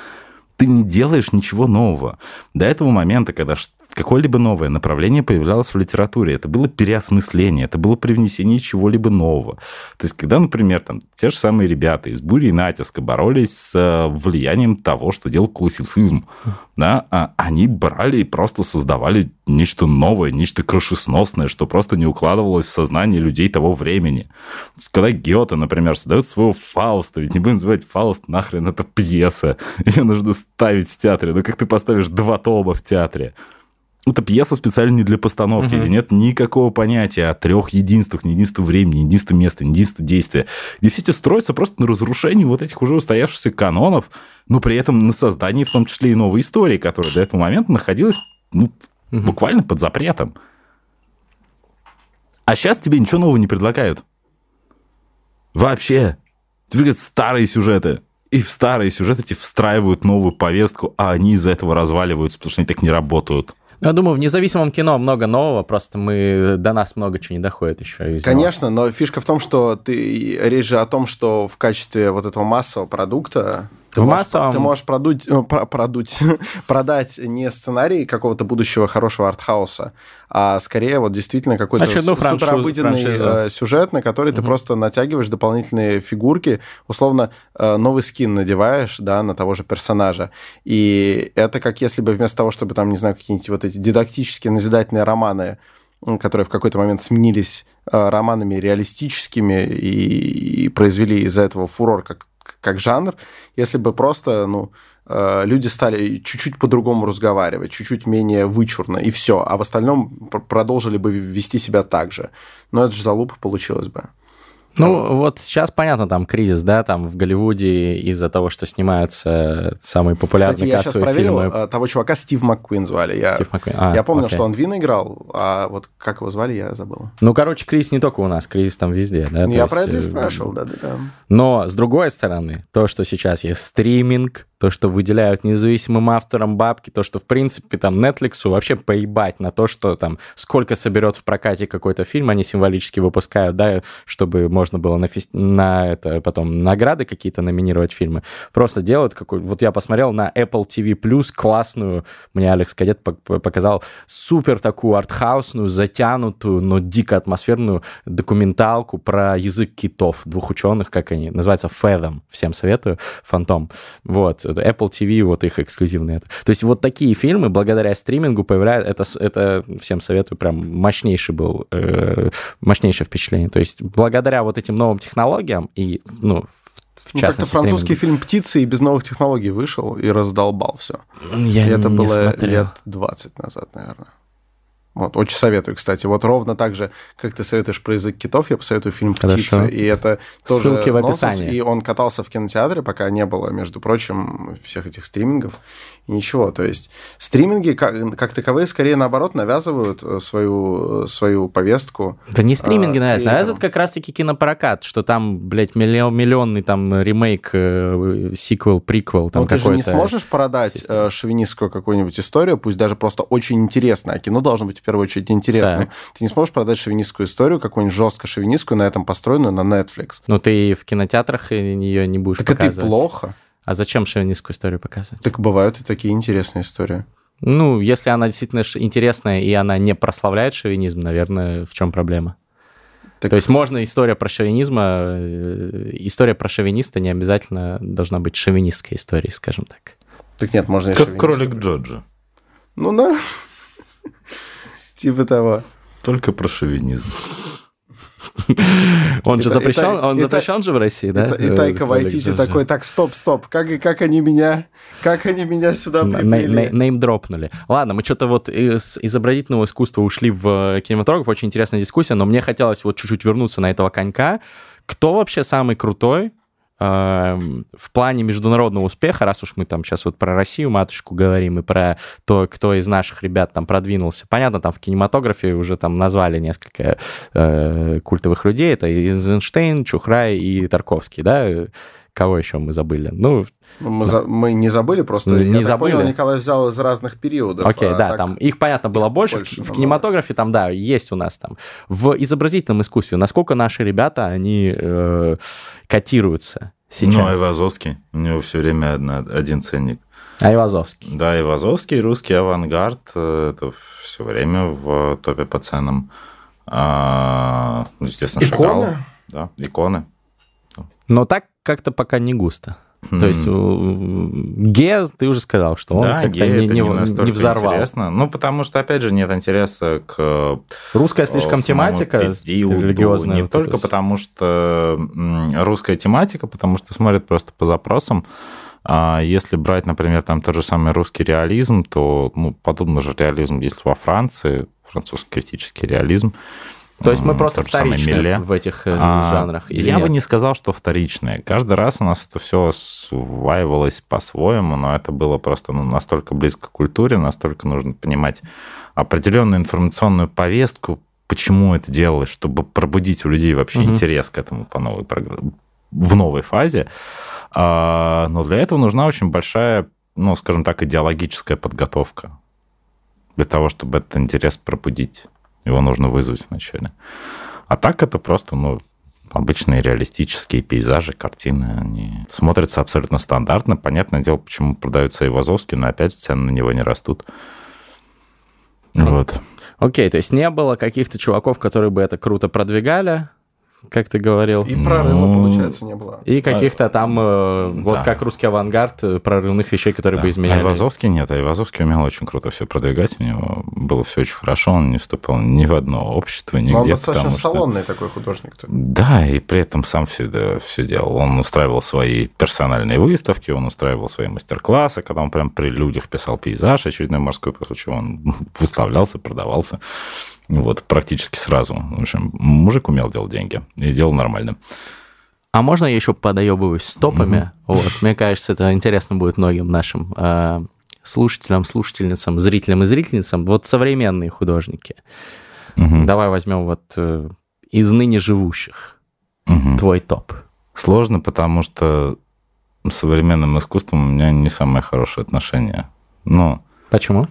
Speaker 1: Ты не делаешь ничего нового. До этого момента, когда какое-либо новое направление появлялось в литературе. Это было переосмысление, это было привнесение чего-либо нового. То есть, когда, например, там, те же самые ребята из «Бури и натиска» боролись с э, влиянием того, что делал классицизм, да, а они брали и просто создавали нечто новое, нечто крышесносное, что просто не укладывалось в сознание людей того времени. Когда Гёте, например, создает своего Фауста, ведь не будем называть Фауст, нахрен это пьеса, (laughs) ее нужно ставить в театре. Ну как ты поставишь два тома в театре? Это пьеса специально не для постановки, где нет никакого понятия о трех единствах, не единство времени, не единство места, не единство действия, где все это строится просто на разрушении вот этих уже устоявшихся канонов, но при этом на создании в том числе и новой истории, которая до этого момента находилась ну, угу. буквально под запретом. А сейчас тебе ничего нового не предлагают. Вообще. Тебе говорят старые сюжеты. И в старые сюжеты тебе встраивают новую повестку, а они из-за этого разваливаются, потому что они так не работают.
Speaker 3: Я думаю, в независимом кино много нового, просто мы до нас много чего не доходит еще.
Speaker 2: Конечно, него. но фишка в том, что ты речь же о том, что в качестве вот этого массового продукта ты в можешь, массовом... Ты можешь продуть, э, про, продуть, (laughs) продать не сценарий какого-то будущего хорошего артхауса, а скорее вот действительно какой-то суперобыденный э, сюжет, на который угу. ты просто натягиваешь дополнительные фигурки, условно э, новый скин надеваешь, да, на того же персонажа. И это как если бы вместо того, чтобы там, не знаю, какие-нибудь вот эти дидактические, назидательные романы которые в какой-то момент сменились романами реалистическими и, и произвели из-за этого фурор как как жанр, если бы просто, ну, э, люди стали чуть-чуть по-другому разговаривать, чуть-чуть менее вычурно, и все. А в остальном продолжили бы вести себя так же. Но это же залупа получилось бы.
Speaker 3: Ну, вот. вот сейчас понятно, там кризис, да, там в Голливуде из-за того, что снимаются самые популярные Кстати, кассовые
Speaker 2: я сейчас проверил,
Speaker 3: фильмы.
Speaker 2: Э, того чувака Стив МакКуин звали. Я, Стив МакКуин. А, я помню, окей. что он Вин играл, а вот как его звали, я забыл.
Speaker 3: Ну, короче, кризис не только у нас, кризис там везде, да?
Speaker 2: Я про это и э, спрашивал, да-да-да.
Speaker 3: Но, с другой стороны, то, что сейчас есть стриминг, то, что выделяют независимым авторам бабки, то, что, в принципе, там, Netflix вообще поебать на то, что там, сколько соберет в прокате какой-то фильм, они символически выпускают, да, чтобы можно было на, фест... на это потом награды какие-то номинировать фильмы. Просто делают какой... Вот я посмотрел на Apple TV классную, мне Алекс Кадет показал, супер такую артхаусную, затянутую, но дико атмосферную документалку про язык китов, двух ученых, как они, называется Fathom, всем советую, Фантом. Вот, Apple TV, вот их эксклюзивные. То есть вот такие фильмы благодаря стримингу появляются, это, это всем советую, прям мощнейший был, э, мощнейшее впечатление. То есть благодаря вот этим новым технологиям и, ну, в ну, как-то
Speaker 2: французский фильм «Птицы» и без новых технологий вышел и раздолбал все. Я и это было смотрел. лет 20 назад, наверное. Вот, очень советую, кстати. Вот ровно так же, как ты советуешь про язык китов, я посоветую фильм «Птицы». Хорошо. И это тоже
Speaker 3: Ссылки в описании.
Speaker 2: И он катался в кинотеатре, пока не было, между прочим, всех этих стримингов. И ничего. То есть стриминги, как, как таковые, скорее наоборот, навязывают э, свою, свою повестку.
Speaker 3: Да не стриминги а, навязывают, навязывают как раз-таки кинопрокат, что там, блядь, миллион, миллионный там ремейк, э, сиквел, приквел, там
Speaker 2: ну, какой-то. ты же не сможешь продать э, шовинистскую какую-нибудь историю, пусть даже просто очень интересная. Кино должно быть в первую очередь интересным. Так. Ты не сможешь продать шовинистскую историю, какую-нибудь жестко шовинистскую, на этом построенную на Netflix.
Speaker 3: Но ты в кинотеатрах ее не будешь
Speaker 2: так
Speaker 3: показывать.
Speaker 2: Так это плохо.
Speaker 3: А зачем шовинистскую историю показывать?
Speaker 2: Так бывают и такие интересные истории.
Speaker 3: Ну, если она действительно интересная и она не прославляет шовинизм, наверное, в чем проблема? Так... То есть можно история про шовинизм, э, история про шовиниста не обязательно должна быть шовинистской историей, скажем так.
Speaker 2: Так нет, можно и
Speaker 1: Как кролик Джоджи.
Speaker 2: Ну, да. (laughs) Типа того.
Speaker 1: Только про шовинизм.
Speaker 3: Он же запрещен, он запрещен же в России, да?
Speaker 2: И Тайка Вайтити такой, так, стоп, стоп, как, как они меня, как они меня сюда
Speaker 3: привели? Неймдропнули. Ладно, мы что-то вот из изобразительного искусства ушли в кинематограф, очень интересная дискуссия, но мне хотелось вот чуть-чуть вернуться на этого конька. Кто вообще самый крутой в плане международного успеха, раз уж мы там сейчас вот про Россию, матушку говорим, и про то, кто из наших ребят там продвинулся. Понятно, там в кинематографе уже там назвали несколько э, культовых людей. Это Эйзенштейн, Чухрай и Тарковский, да? Кого еще мы забыли? Ну,
Speaker 2: мы, за, мы не забыли, просто
Speaker 3: не я забыли.
Speaker 2: понял, Николай взял из разных периодов.
Speaker 3: Окей, okay, а да, там их, понятно, было их больше. больше. В, в кинематографе там, да, есть у нас там. В изобразительном искусстве, насколько наши ребята, они э, котируются? сейчас?
Speaker 1: Ну, Айвазовский. У него все время одна, один ценник.
Speaker 3: Айвазовский.
Speaker 1: Да, Айвазовский, русский авангард. э, Это все время в топе по ценам. А, ну, естественно,
Speaker 2: Иконы?
Speaker 1: Шакал. Да, иконы.
Speaker 3: Но так как-то пока не густо. То есть Ге, ты уже сказал, что он
Speaker 1: да,
Speaker 3: как-то не, не,
Speaker 1: не
Speaker 3: не взорвал.
Speaker 1: интересно. Ну, потому что, опять же, нет интереса к
Speaker 3: Русская слишком
Speaker 1: э, самому
Speaker 3: тематика
Speaker 1: периоду.
Speaker 3: религиозная.
Speaker 1: Не
Speaker 3: вот
Speaker 1: только
Speaker 3: это
Speaker 1: потому, что русская тематика, потому что смотрят просто по запросам. А если брать, например, там тот же самый русский реализм, то ну, подобный же реализм есть во Франции, французский критический реализм.
Speaker 3: То есть мы просто
Speaker 1: тот же самый
Speaker 3: вторичны
Speaker 1: Милле.
Speaker 3: в этих э,
Speaker 1: А,
Speaker 3: жанрах?
Speaker 1: Я бы
Speaker 3: нет?
Speaker 1: не сказал, что вторичные. Каждый раз у нас это все осваивалось по-своему, но это было просто ну, настолько близко к культуре, настолько нужно понимать определенную информационную повестку, почему это делалось, чтобы пробудить у людей вообще
Speaker 3: Мгм.
Speaker 1: интерес к этому по новой программе, в новой фазе. А, Но для этого нужна очень большая, ну, скажем так, идеологическая подготовка для того, чтобы этот интерес пробудить. Его нужно вызвать вначале. А так это просто, ну, обычные реалистические пейзажи, картины. Они смотрятся абсолютно стандартно. Понятное дело, почему продаются и Вазовский, но опять цены на него не растут. Вот.
Speaker 3: Окей, то есть не было каких-то чуваков, которые бы это круто продвигали, как ты говорил,
Speaker 2: И прорыва,
Speaker 1: Ну,
Speaker 2: получается, не было.
Speaker 3: и каких-то там, э, вот
Speaker 1: да.
Speaker 3: как русский авангард, э, прорывных вещей, которые
Speaker 1: Да.
Speaker 3: бы изменяли.
Speaker 1: Айвазовский нет. Айвазовский умел очень круто все продвигать. У него было все очень хорошо. Он не вступал ни в одно общество, нигде.
Speaker 2: Но он достаточно
Speaker 1: что-
Speaker 2: салонный такой художник.
Speaker 1: Да, и при этом сам все, да, все делал. Он устраивал свои персональные выставки, он устраивал свои мастер-классы, когда он прям при людях писал пейзаж очередной морской, после чего он (laughs) выставлялся, продавался. Вот, практически сразу. В общем, мужик умел делать деньги и делал нормально.
Speaker 3: А можно я еще подоебываюсь стопами? Вот, мне кажется, это интересно будет многим нашим э, слушателям, слушательницам, зрителям и зрительницам. Вот современные художники.
Speaker 1: Мгм.
Speaker 3: Давай возьмем вот э, из ныне живущих
Speaker 1: Мгм.
Speaker 3: твой топ.
Speaker 1: Сложно, потому что с современным искусством у меня не самое хорошее отношение. Но
Speaker 3: Почему?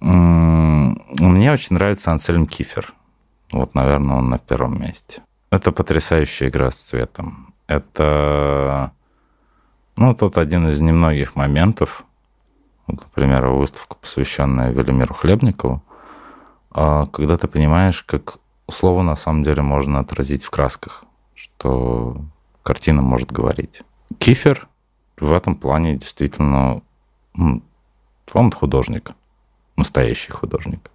Speaker 1: Мне очень нравится Ансельм Кифер. Вот, наверное, он на первом месте. Это потрясающая игра с цветом. Это, ну, тот один из немногих моментов, вот, например, выставка, посвященная Велимиру Хлебникову, а, когда ты понимаешь, как слово на самом деле можно отразить в красках, что картина может говорить. Кифер в этом плане действительно, он художник, настоящий художник,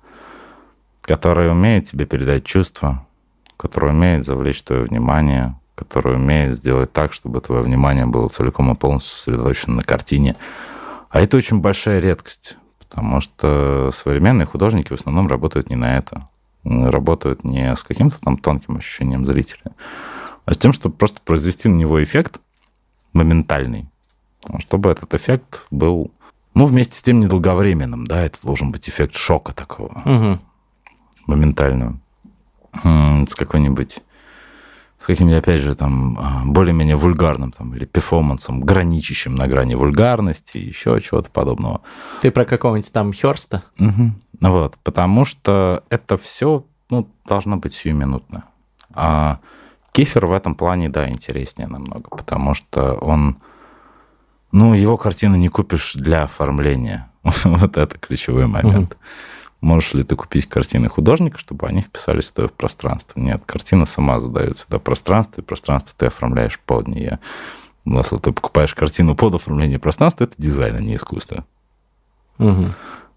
Speaker 1: который умеет тебе передать чувства, который умеет завлечь твое внимание, который умеет сделать так, чтобы твое внимание было целиком и полностью сосредоточено на картине. А это очень большая редкость, потому что современные художники в основном работают не на это. Работают не с каким-то там тонким ощущением зрителя, а с тем, чтобы просто произвести на него эффект моментальный, чтобы этот эффект был, ну, вместе с тем недолговременным, да, это должен быть эффект шока такого
Speaker 3: Мгм.
Speaker 1: моментальную, М, с какой-нибудь, с каким-нибудь, опять же, там, а, более-менее вульгарным, там, или перформансом, граничащим на грани вульгарности, еще чего-то подобного.
Speaker 3: Ты про какого-нибудь там Херста?
Speaker 1: Мгм. Вот, потому что это все, ну, должно быть сиюминутно. А Кифер в этом плане, да, интереснее намного, потому что он, ну, его картины не купишь для оформления. (laughs) Вот это ключевой момент. Можешь ли ты купить картины художника, чтобы они вписались в твое пространство? Нет, картина сама задает сюда пространство, и пространство ты оформляешь под нее. Если ты покупаешь картину под оформление пространства, это дизайн, а не искусство.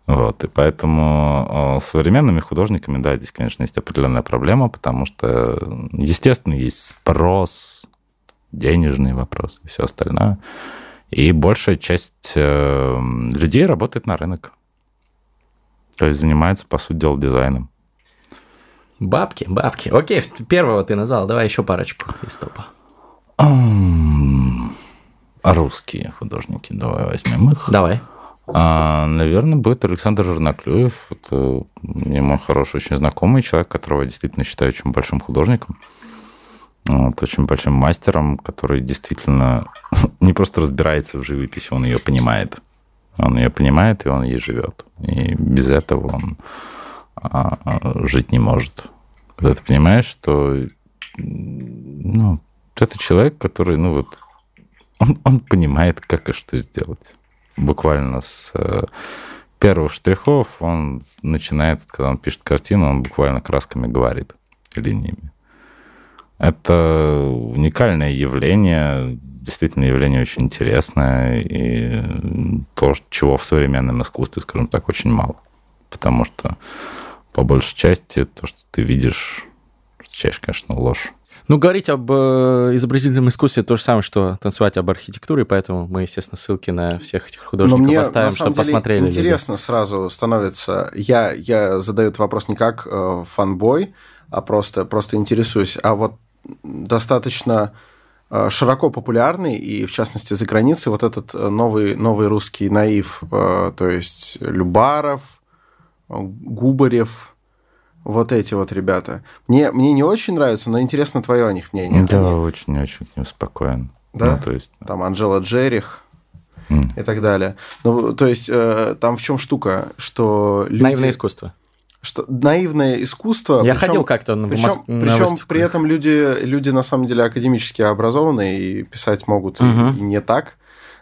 Speaker 1: Вот, и поэтому э, с современными художниками, да, здесь, конечно, есть определенная проблема, потому что, естественно, есть спрос, денежный вопрос и все остальное. И большая часть э, людей работает на рынок. То есть занимается, по сути дела, дизайном.
Speaker 3: Бабки, бабки. Окей, первого ты назвал, давай еще парочку из топа.
Speaker 1: А русские художники, давай возьмем их.
Speaker 3: Давай.
Speaker 1: А, наверное, будет Александр Жерноклюев. Это мне мой хороший, очень знакомый человек, которого я действительно считаю очень большим художником. Вот, очень большим мастером, который действительно не просто разбирается в живописи, он ее понимает. Он ее понимает, и он ей живет. И без этого он а, а, жить не может. Когда ты понимаешь, что ну, это человек, который, ну вот, он, он понимает, как и что сделать. Буквально с э, первых штрихов он начинает, когда он пишет картину, он буквально красками говорит, линиями. Это уникальное явление, действительно явление очень интересное, и то, чего в современном искусстве, скажем так, очень мало. Потому что по большей части то, что ты видишь, встречаешь, конечно, ложь.
Speaker 3: Ну, говорить об э, изобразительном искусстве то же самое, что танцевать об архитектуре, поэтому мы, естественно, ссылки на всех этих художников Но мне, оставим, на чтобы деле, посмотрели.
Speaker 2: Интересно люди. сразу становится. Я, я задаю этот вопрос не как э, фанбой, а просто, просто интересуюсь. А вот достаточно э, широко популярный, и в частности за границей, вот этот э, новый, новый русский наив, э, то есть Любаров, Губарев, вот эти вот ребята. Мне, мне не очень нравится, но интересно твое о них мнение.
Speaker 1: Да, очень-очень не успокоен.
Speaker 2: Да? Ну, то есть... Там Анжела Джерих mm. и так далее. Ну, то есть, э, там в чем штука, что
Speaker 3: люди... Наивное искусство.
Speaker 2: Что наивное искусство.
Speaker 3: Я причем, ходил как-то на
Speaker 2: причем, Моск... причем при этом люди, люди на самом деле академически образованные и писать могут угу. не так.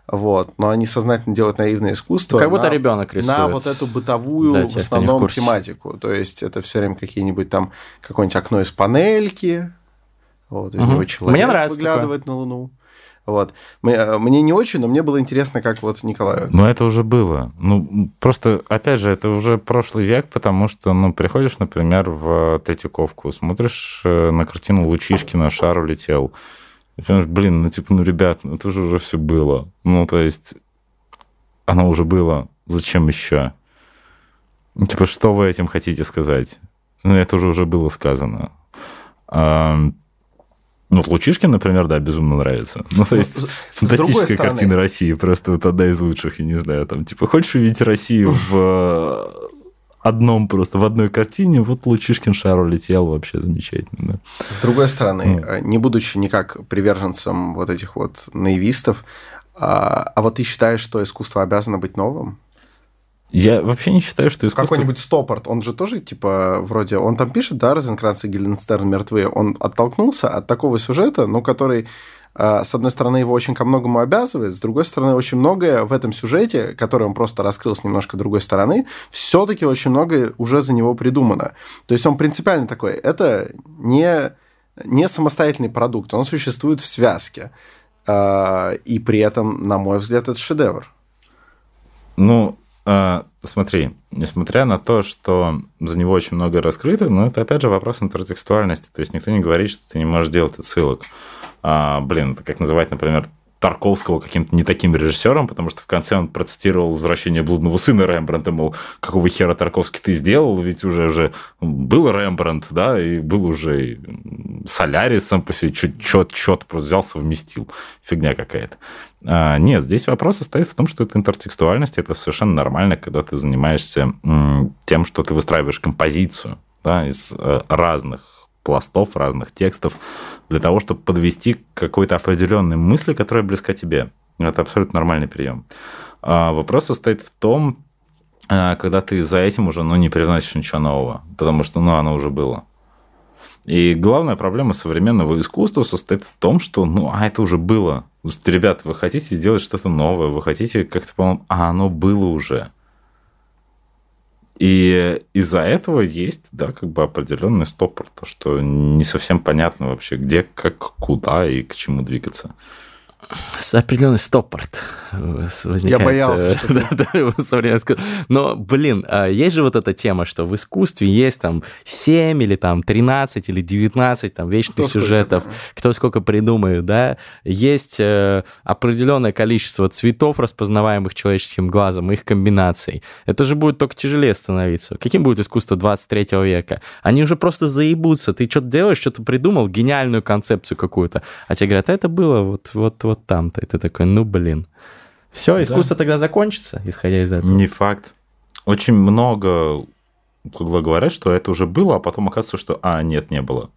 Speaker 2: Вот, но они сознательно делают наивное искусство.
Speaker 3: Как будто на, ребенок рисует.
Speaker 2: На вот эту бытовую, да, в основном, в тематику. То есть это все время какие-нибудь там какое-нибудь окно из панельки. Вот, из угу. него человек
Speaker 3: Мне нравится
Speaker 2: выглядывает такое. на Луну. Вот. Мне, мне не очень, но мне было интересно, как вот Николаю.
Speaker 1: Ну, это уже было. Ну, просто, опять же, это уже прошлый век, потому что, ну, приходишь, например, в Третьяковку, смотришь э, на картину Лучишкина «Шар улетел», и понимаешь, блин, ну типа, ну, ребят, ну это же уже все было. Ну, то есть, оно уже было. Зачем еще? Ну, типа, что вы этим хотите сказать? Ну, это уже уже было сказано. Ну, Лучишкин, например, да, безумно нравится. Ну, то есть, фантастическая картина России, просто вот одна из лучших, я не знаю, там, типа, хочешь увидеть Россию (laughs) в одном просто, в одной картине, вот Лучишкин шар улетел, вообще замечательно. Да.
Speaker 2: С другой стороны, ну. не будучи никак приверженцем вот этих вот наивистов, а, а вот ты считаешь, что искусство обязано быть новым?
Speaker 1: Я вообще не считаю, что искусство...
Speaker 2: Какой-нибудь Стопорт, он же тоже, типа, вроде... Он там пишет, да, Розенкранц и Геленстерн мертвые. Он оттолкнулся от такого сюжета, ну, который а, с одной стороны, его очень ко многому обязывает, с другой стороны, очень многое в этом сюжете, который он просто раскрыл с немножко другой стороны, все-таки очень многое уже за него придумано. То есть он принципиально такой, это не, не самостоятельный продукт, он существует в связке. А, и при этом, на мой взгляд, это шедевр.
Speaker 1: Ну, смотри, несмотря на то, что за него очень много раскрыто, но это опять же вопрос интертекстуальности. То есть никто не говорит, что ты не можешь делать отсылок а, блин, это как называть, например, Тарковского каким-то не таким режиссером, потому что в конце он процитировал «Возвращение блудного сына» Рембрандта, мол, какого хера Тарковский ты сделал, ведь уже уже был Рембрандт, да, и был уже Солярис сам по себе, чет чет просто взял, совместил. Фигня какая-то. А, нет, здесь вопрос состоит в том, что это интертекстуальность, это совершенно нормально, когда ты занимаешься тем, что ты выстраиваешь композицию да, из э, разных пластов, разных текстов, для того, чтобы подвести к какой-то определенной мысли, которая близка тебе. Это абсолютно нормальный прием. А вопрос состоит в том, а, когда ты за этим уже ну, не привносишь ничего нового, потому что ну, оно уже было. И главная проблема современного искусства состоит в том, что ну, а это уже было. Ребята, вы хотите сделать что-то новое, вы хотите как-то, по-моему, а оно было уже. И из-за этого есть, да, как бы определенный стопор, то, что не совсем понятно вообще, где, как, куда и к чему двигаться
Speaker 3: определенный стопорт
Speaker 2: э, возникает. Я боялся, э, что (laughs) да,
Speaker 3: да, Но, блин, а есть же вот эта тема, что в искусстве есть там 7 или там 13 или 19 там вечных кто сюжетов, сколько, кто сколько придумает, да. Есть э, определенное количество цветов, распознаваемых человеческим глазом, их комбинаций. Это же будет только тяжелее становиться. Каким будет искусство 23 века? Они уже просто заебутся. Ты что-то делаешь, что-то придумал, гениальную концепцию какую-то. А тебе говорят, а это было вот, вот, вот там-то. И ты такой, ну блин. Все, искусство да. тогда закончится, исходя из этого.
Speaker 1: Не факт. Очень много говорят, что это уже было, а потом оказывается, что а, нет, не было.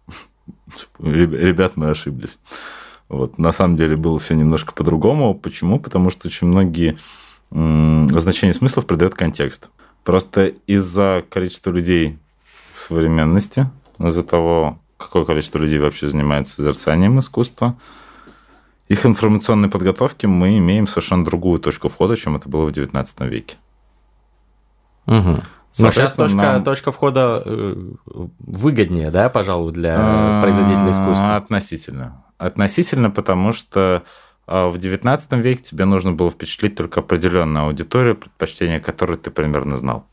Speaker 1: (laughs) Ребят, мы ошиблись. Вот. На самом деле было все немножко по-другому. Почему? Потому что очень многие значения смыслов придает контекст. Просто из-за количества людей в современности, из-за того, какое количество людей вообще занимается созерцанием искусства, их информационной подготовки мы имеем совершенно другую точку входа, чем это было в XIX веке.
Speaker 3: Угу. Но сейчас точка, нам... точка входа э, выгоднее, да, пожалуй, для а, производителя искусства?
Speaker 1: Относительно. Относительно, потому что а, в XIX веке тебе нужно было впечатлить только определенную аудиторию, предпочтения которой ты примерно знал.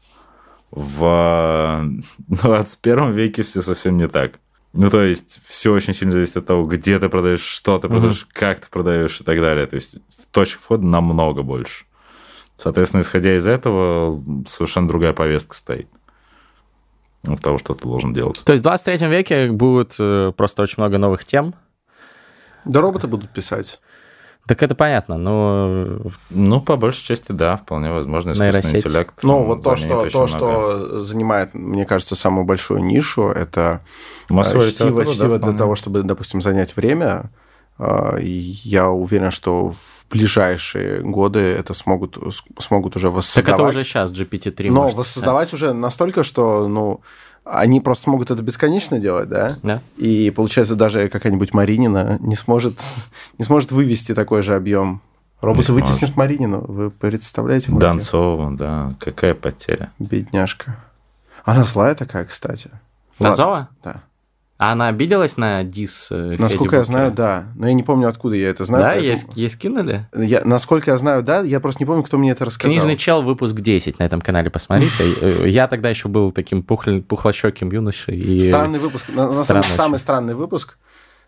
Speaker 1: В (laughs) 21 веке все совсем не так. Ну, то есть, все очень сильно зависит от того, где ты продаешь, что ты продаешь, угу. как ты продаешь и так далее. То есть, точек входа намного больше. Соответственно, исходя из этого, совершенно другая повестка стоит от того, что ты должен делать.
Speaker 3: То есть в 23 веке будет э, просто очень много новых тем.
Speaker 2: Да роботы будут писать.
Speaker 3: Так это понятно, но...
Speaker 1: Ну, по большей части, да, вполне возможно, искусственный Нейросеть. интеллект.
Speaker 2: Ну, вот то, что, то что занимает, мне кажется, самую большую нишу, это Массовое чтиво, чтиво да, для того, чтобы, допустим, занять время. А, я уверен, что в ближайшие годы это смогут, смогут уже воссоздавать.
Speaker 3: Так это уже сейчас GPT-3
Speaker 2: Но воссоздавать писать. уже настолько, что, ну, они просто смогут это бесконечно делать, да?
Speaker 3: Да.
Speaker 2: И получается, даже какая-нибудь Маринина не сможет, (laughs) не сможет вывести такой же объем. Роботы вытеснят Маринину. Вы представляете?
Speaker 1: Донцову, да. Какая потеря.
Speaker 2: Бедняжка. Она злая такая, кстати.
Speaker 3: Донцова?
Speaker 2: Да.
Speaker 3: А она обиделась на дис?
Speaker 2: Э, насколько я знаю, да. Но я не помню, откуда я это знаю.
Speaker 3: Да, поэтому... ей, скинули?
Speaker 2: Я, насколько я знаю, да. Я просто не помню, кто мне это рассказал.
Speaker 3: Книжный чел, выпуск 10 на этом канале, посмотрите. (laughs) Э, я тогда еще был таким пухлощеким юношей. И...
Speaker 2: Странный выпуск. Самый странный выпуск.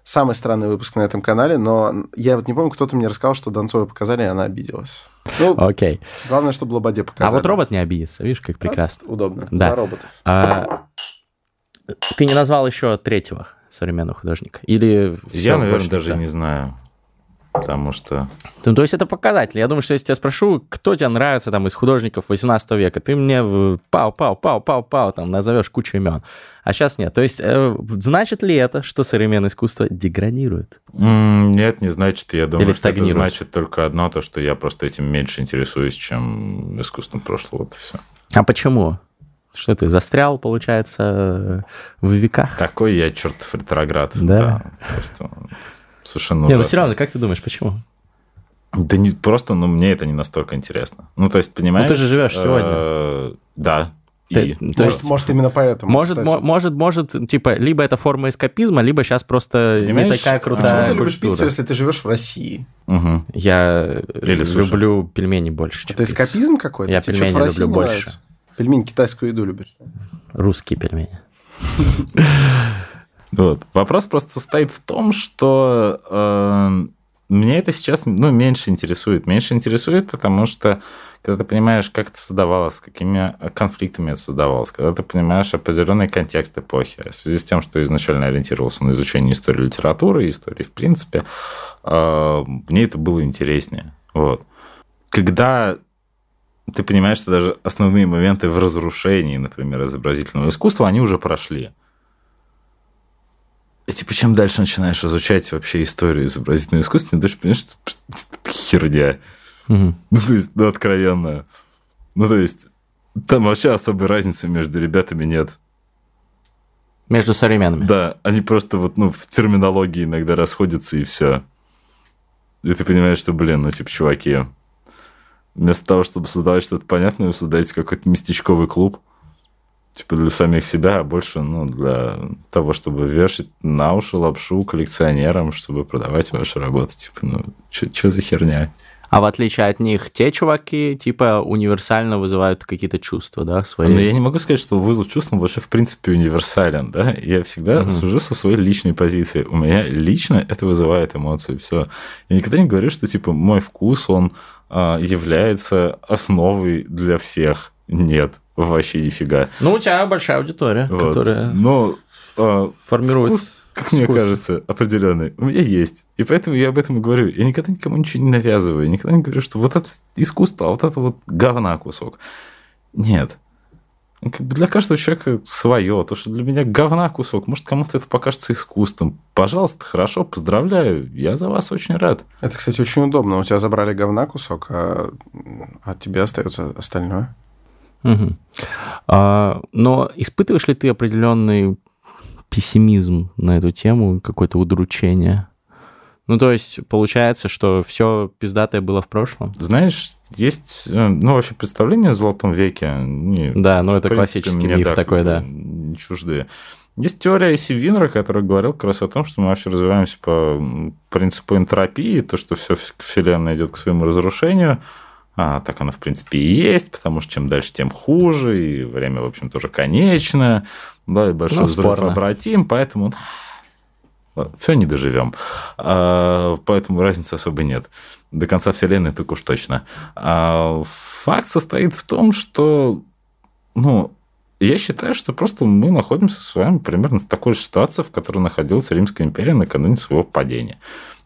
Speaker 2: Самый странный выпуск на этом канале, но я вот не помню, кто-то мне рассказал, что Донцовой показали, и она обиделась.
Speaker 3: Ну, Окей.
Speaker 2: Главное, чтобы Лободе показали.
Speaker 3: А вот робот не обидится, видишь, как прекрасно.
Speaker 2: А, удобно. Да. За роботов.
Speaker 3: А, ты не назвал еще третьего современного художника? Или
Speaker 1: Я, наверное, даже да? не знаю. Потому что...
Speaker 3: Ну, то есть это показатель. Я думаю, что если я спрошу, кто тебе нравится там из художников 18 века, ты мне пау, пау, пау, пау, пау, там назовешь кучу имен. А сейчас нет. То есть э, значит ли это, что современное искусство деградирует?
Speaker 1: Mm, нет, не значит. Я думаю, Или что это значит только одно, то, что я просто этим меньше интересуюсь, чем искусством прошлого. Вот и все.
Speaker 3: А почему? Что ты застрял, получается, в веках?
Speaker 1: Такой я чертов ретроград.
Speaker 3: Да. да
Speaker 1: просто совершенно
Speaker 3: Не, но ну все равно, как ты думаешь, почему?
Speaker 1: Да не просто, ну мне это не настолько интересно. Ну то есть, понимаешь?
Speaker 3: Ну ты же живешь сегодня. Э,
Speaker 1: да.
Speaker 2: Ты, и, то есть, может, именно поэтому.
Speaker 3: Может, может, может, типа, либо это форма эскапизма, либо сейчас просто Понимаешь? не такая крутая а
Speaker 2: что ты любишь пиццу, если ты живешь в России?
Speaker 3: Угу. Я Или люблю суши. пельмени больше.
Speaker 2: Это эскапизм какой-то?
Speaker 3: Я Тебе пельмени люблю больше. Нравится?
Speaker 2: Пельмени китайскую еду любишь?
Speaker 3: Русские пельмени. (laughs)
Speaker 1: Вот. Вопрос просто состоит в том, что э, меня это сейчас ну, меньше интересует. Меньше интересует, потому что когда ты понимаешь, как это создавалось, с какими конфликтами это создавалось, когда ты понимаешь определенный контекст эпохи, в связи с тем, что изначально ориентировался на изучение истории литературы, истории в принципе, э, мне это было интереснее. Вот. Когда ты понимаешь, что даже основные моменты в разрушении, например, изобразительного искусства, они уже прошли. И типа, чем дальше начинаешь изучать вообще историю изобразительного искусства, тем дальше понимаешь, что (laughs) это херня. Угу. Ну, то есть, ну, откровенно. Ну, то есть, там вообще особой разницы между ребятами нет.
Speaker 3: Между современными?
Speaker 1: Да, они просто вот, ну, в терминологии иногда расходятся, и все. И ты понимаешь, что, блин, ну, типа, чуваки, Вместо того, чтобы создавать что-то понятное, вы создаете какой-то местечковый клуб. Типа для самих себя, а больше ну, для того, чтобы вешать на уши лапшу коллекционерам, чтобы продавать ваши работы. Типа, ну, что за херня?
Speaker 3: А в отличие от них, те чуваки, типа, универсально вызывают какие-то чувства, да, свои?
Speaker 1: Ну, я не могу сказать, что вызов чувств вообще, в принципе, универсален, да. Я всегда угу. сужу со своей личной позиции. У меня лично это вызывает эмоции, все. Я никогда не говорю, что, типа, мой вкус, он является основой для всех. Нет, вообще нифига.
Speaker 3: Ну, у тебя большая аудитория, вот. которая
Speaker 1: Но, а,
Speaker 3: формирует
Speaker 1: вкус, как вкус. мне кажется, определенный. У меня есть. И поэтому я об этом и говорю. Я никогда никому ничего не навязываю. Я никогда не говорю, что вот это искусство, а вот это вот говна кусок. Нет. Ну, как бы для каждого человека свое. То, что для меня говна кусок, может, кому-то это покажется искусством. Пожалуйста, хорошо, поздравляю. Я за вас очень рад.
Speaker 2: Это, кстати, очень удобно. У тебя забрали говна кусок, а от тебя остается остальное.
Speaker 3: Угу. А, но испытываешь ли ты определенный пессимизм на эту тему, какое-то удручение? Ну, то есть, получается, что все пиздатое было в прошлом?
Speaker 1: Знаешь, есть, э, ну, вообще представление о Золотом веке. Не,
Speaker 3: да, ну, это принципе, классический миф да, такой, да.
Speaker 1: Не чуждые. Есть теория Иси Винера, которая говорил как раз о том, что мы вообще развиваемся по принципу энтропии, то, что все Вселенная идет к своему разрушению. А, так оно, в принципе, и есть, потому что чем дальше, тем хуже, и время, в общем, тоже конечное, да, и большой ну, взрыв спорно. обратим, поэтому все не доживем. А, поэтому разницы особо нет. До конца Вселенной так уж точно. А, факт состоит в том, что ну, я считаю, что просто мы находимся с вами примерно в такой же ситуации, в которой находилась Римская империя накануне своего падения.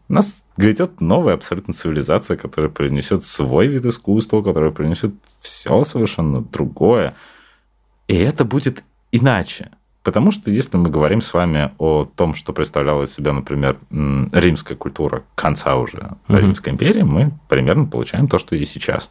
Speaker 1: У нас грядет новая абсолютно цивилизация, которая принесет свой вид искусства, которая принесет все совершенно другое. И это будет иначе. Потому что если мы говорим с вами о том, что представляла из себя, например, римская культура конца уже mm-hmm. Римской империи, мы примерно получаем то, что и сейчас.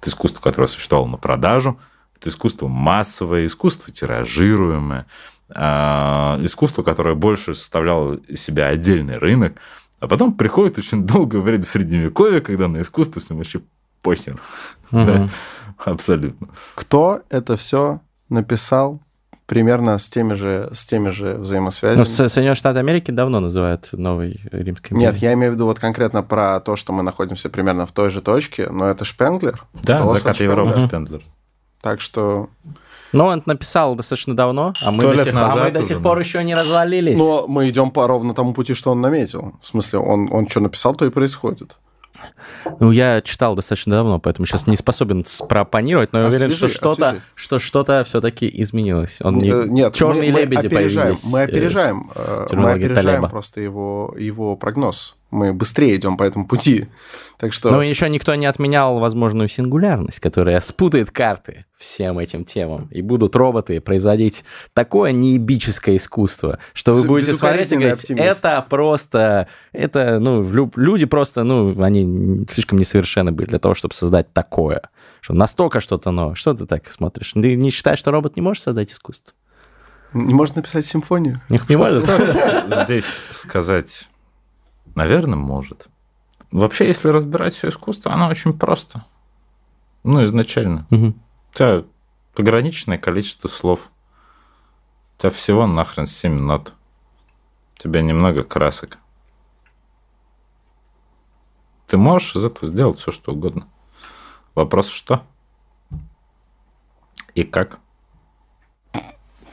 Speaker 1: Это искусство, которое существовало на продажу, это искусство массовое, искусство тиражируемое, а, искусство, которое больше составляло из себя отдельный рынок. А потом приходит очень долгое время Средневековья, когда на искусство всем вообще похер. Mm-hmm. (laughs) да, абсолютно.
Speaker 2: Кто это все написал? Примерно с теми же, с теми же взаимосвязями. Но
Speaker 3: Соединенные Штаты Америки давно называют новой римской
Speaker 2: империей. Нет, я имею в виду вот конкретно про то, что мы находимся примерно в той же точке, но это Шпенглер.
Speaker 1: Да, это закат Европы Шпенглер.
Speaker 2: Так что...
Speaker 3: Ну, он написал достаточно давно, а мы, до сих, а мы до сих пор еще не развалились.
Speaker 2: Но мы идем по ровно тому пути, что он наметил. В смысле, он, он что написал, то и происходит.
Speaker 3: Ну, я читал достаточно давно, поэтому сейчас не способен пропонировать, но я уверен, что что-то, что что-то все-таки изменилось. Он не...
Speaker 2: Э, нет,
Speaker 3: черные
Speaker 2: мы,
Speaker 3: лебеди
Speaker 2: мы опережаем,
Speaker 3: появились.
Speaker 2: Мы опережаем, э, мы опережаем Талеба. просто его, его прогноз мы быстрее идем по этому пути. Так что...
Speaker 3: Но еще никто не отменял возможную сингулярность, которая спутает карты всем этим темам. И будут роботы производить такое неебическое искусство, что вы будете смотреть и говорить, оптимист. это просто... Это, ну, люди просто, ну, они слишком несовершенны были для того, чтобы создать такое. Что настолько что-то новое. Что ты так смотришь? Ты не считаешь, что робот не может создать искусство?
Speaker 2: Не может написать симфонию?
Speaker 3: Не, не может.
Speaker 1: Здесь сказать Наверное, может. Вообще, если разбирать все искусство, оно очень просто. Ну, изначально. Угу. У тебя ограниченное количество слов. У тебя всего нахрен 7 нот. У тебя немного красок. Ты можешь из этого сделать все, что угодно. Вопрос что? И как?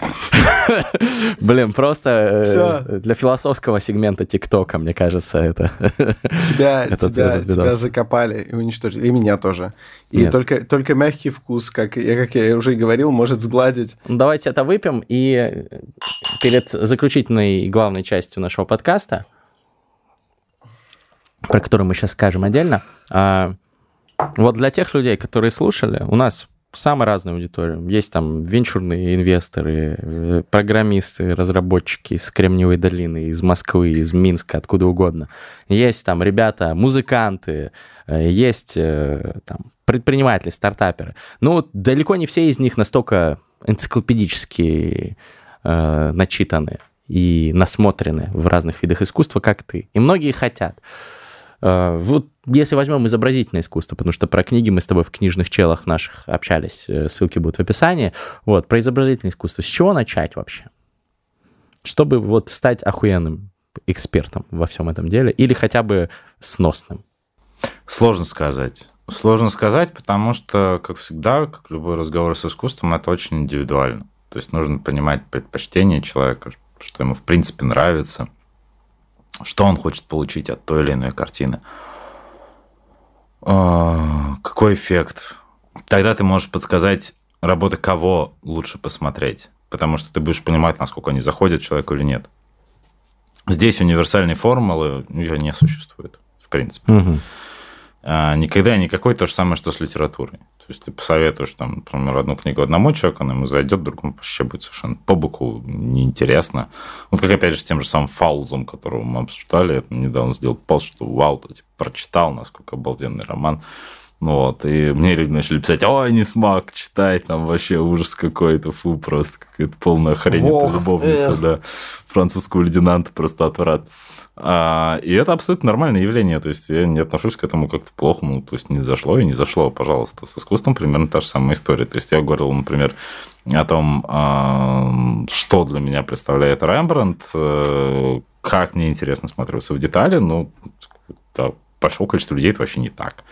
Speaker 1: (laughs)
Speaker 3: Блин, просто э, для философского сегмента ТикТока, мне кажется, это... (laughs)
Speaker 2: Тебя, (laughs) тебя, тебя закопали и уничтожили, и меня тоже. И только, только мягкий вкус, как я, как я уже говорил, может сгладить.
Speaker 3: Ну, давайте это выпьем, и перед заключительной и главной частью нашего подкаста, про которую мы сейчас скажем отдельно, а, вот для тех людей, которые слушали, у нас самая разная аудитория. Есть там венчурные инвесторы, э, программисты, разработчики из Кремниевой долины, из Москвы, из Минска, откуда угодно. Есть там ребята, музыканты, э, есть э, там предприниматели, стартаперы. Ну, далеко не все из них настолько энциклопедически э, начитаны и насмотрены в разных видах искусства, как ты. И многие хотят. Э, вот если возьмем изобразительное искусство, потому что про книги мы с тобой в книжных челах наших общались, э, ссылки будут в описании. Вот, про изобразительное искусство. С чего начать вообще? Чтобы вот стать охуенным экспертом во всем этом деле или хотя бы сносным?
Speaker 1: Сложно сказать. Сложно сказать, потому что, как всегда, как любой разговор с искусством, это очень индивидуально. То есть нужно понимать предпочтения человека, что ему в принципе нравится – что он хочет получить от той или иной картины. А, какой эффект? Тогда ты можешь подсказать, работы кого лучше посмотреть, потому что ты будешь понимать, насколько они заходят человеку или нет. Здесь универсальной формулы ее не существует, в принципе. Угу. Никогда никакой то же самое, что с литературой. То есть ты посоветуешь, там, например, одну книгу одному человеку, она ему зайдет, другому вообще будет совершенно по боку неинтересно. Вот как, опять же, с тем же самым Фаузом, которого мы обсуждали, я недавно сделал пост, что вау, ты типа, прочитал, насколько обалденный роман. Ну вот, и мне люди начали писать, ой, не смог читать, там вообще ужас какой-то, фу, просто какая-то полная хрень,
Speaker 2: Волх,
Speaker 1: любовница,
Speaker 2: эх.
Speaker 1: да, французского лейтенанта просто отврат. А, и это абсолютно нормальное явление, то есть я не отношусь к этому как-то плохо, ну, то есть не зашло и не зашло, пожалуйста. С искусством примерно та же самая история. То есть я говорил, например, о том, а, что для меня представляет Рембрандт, э, как мне интересно смотреться в детали, ну, большого количества людей это вообще не так.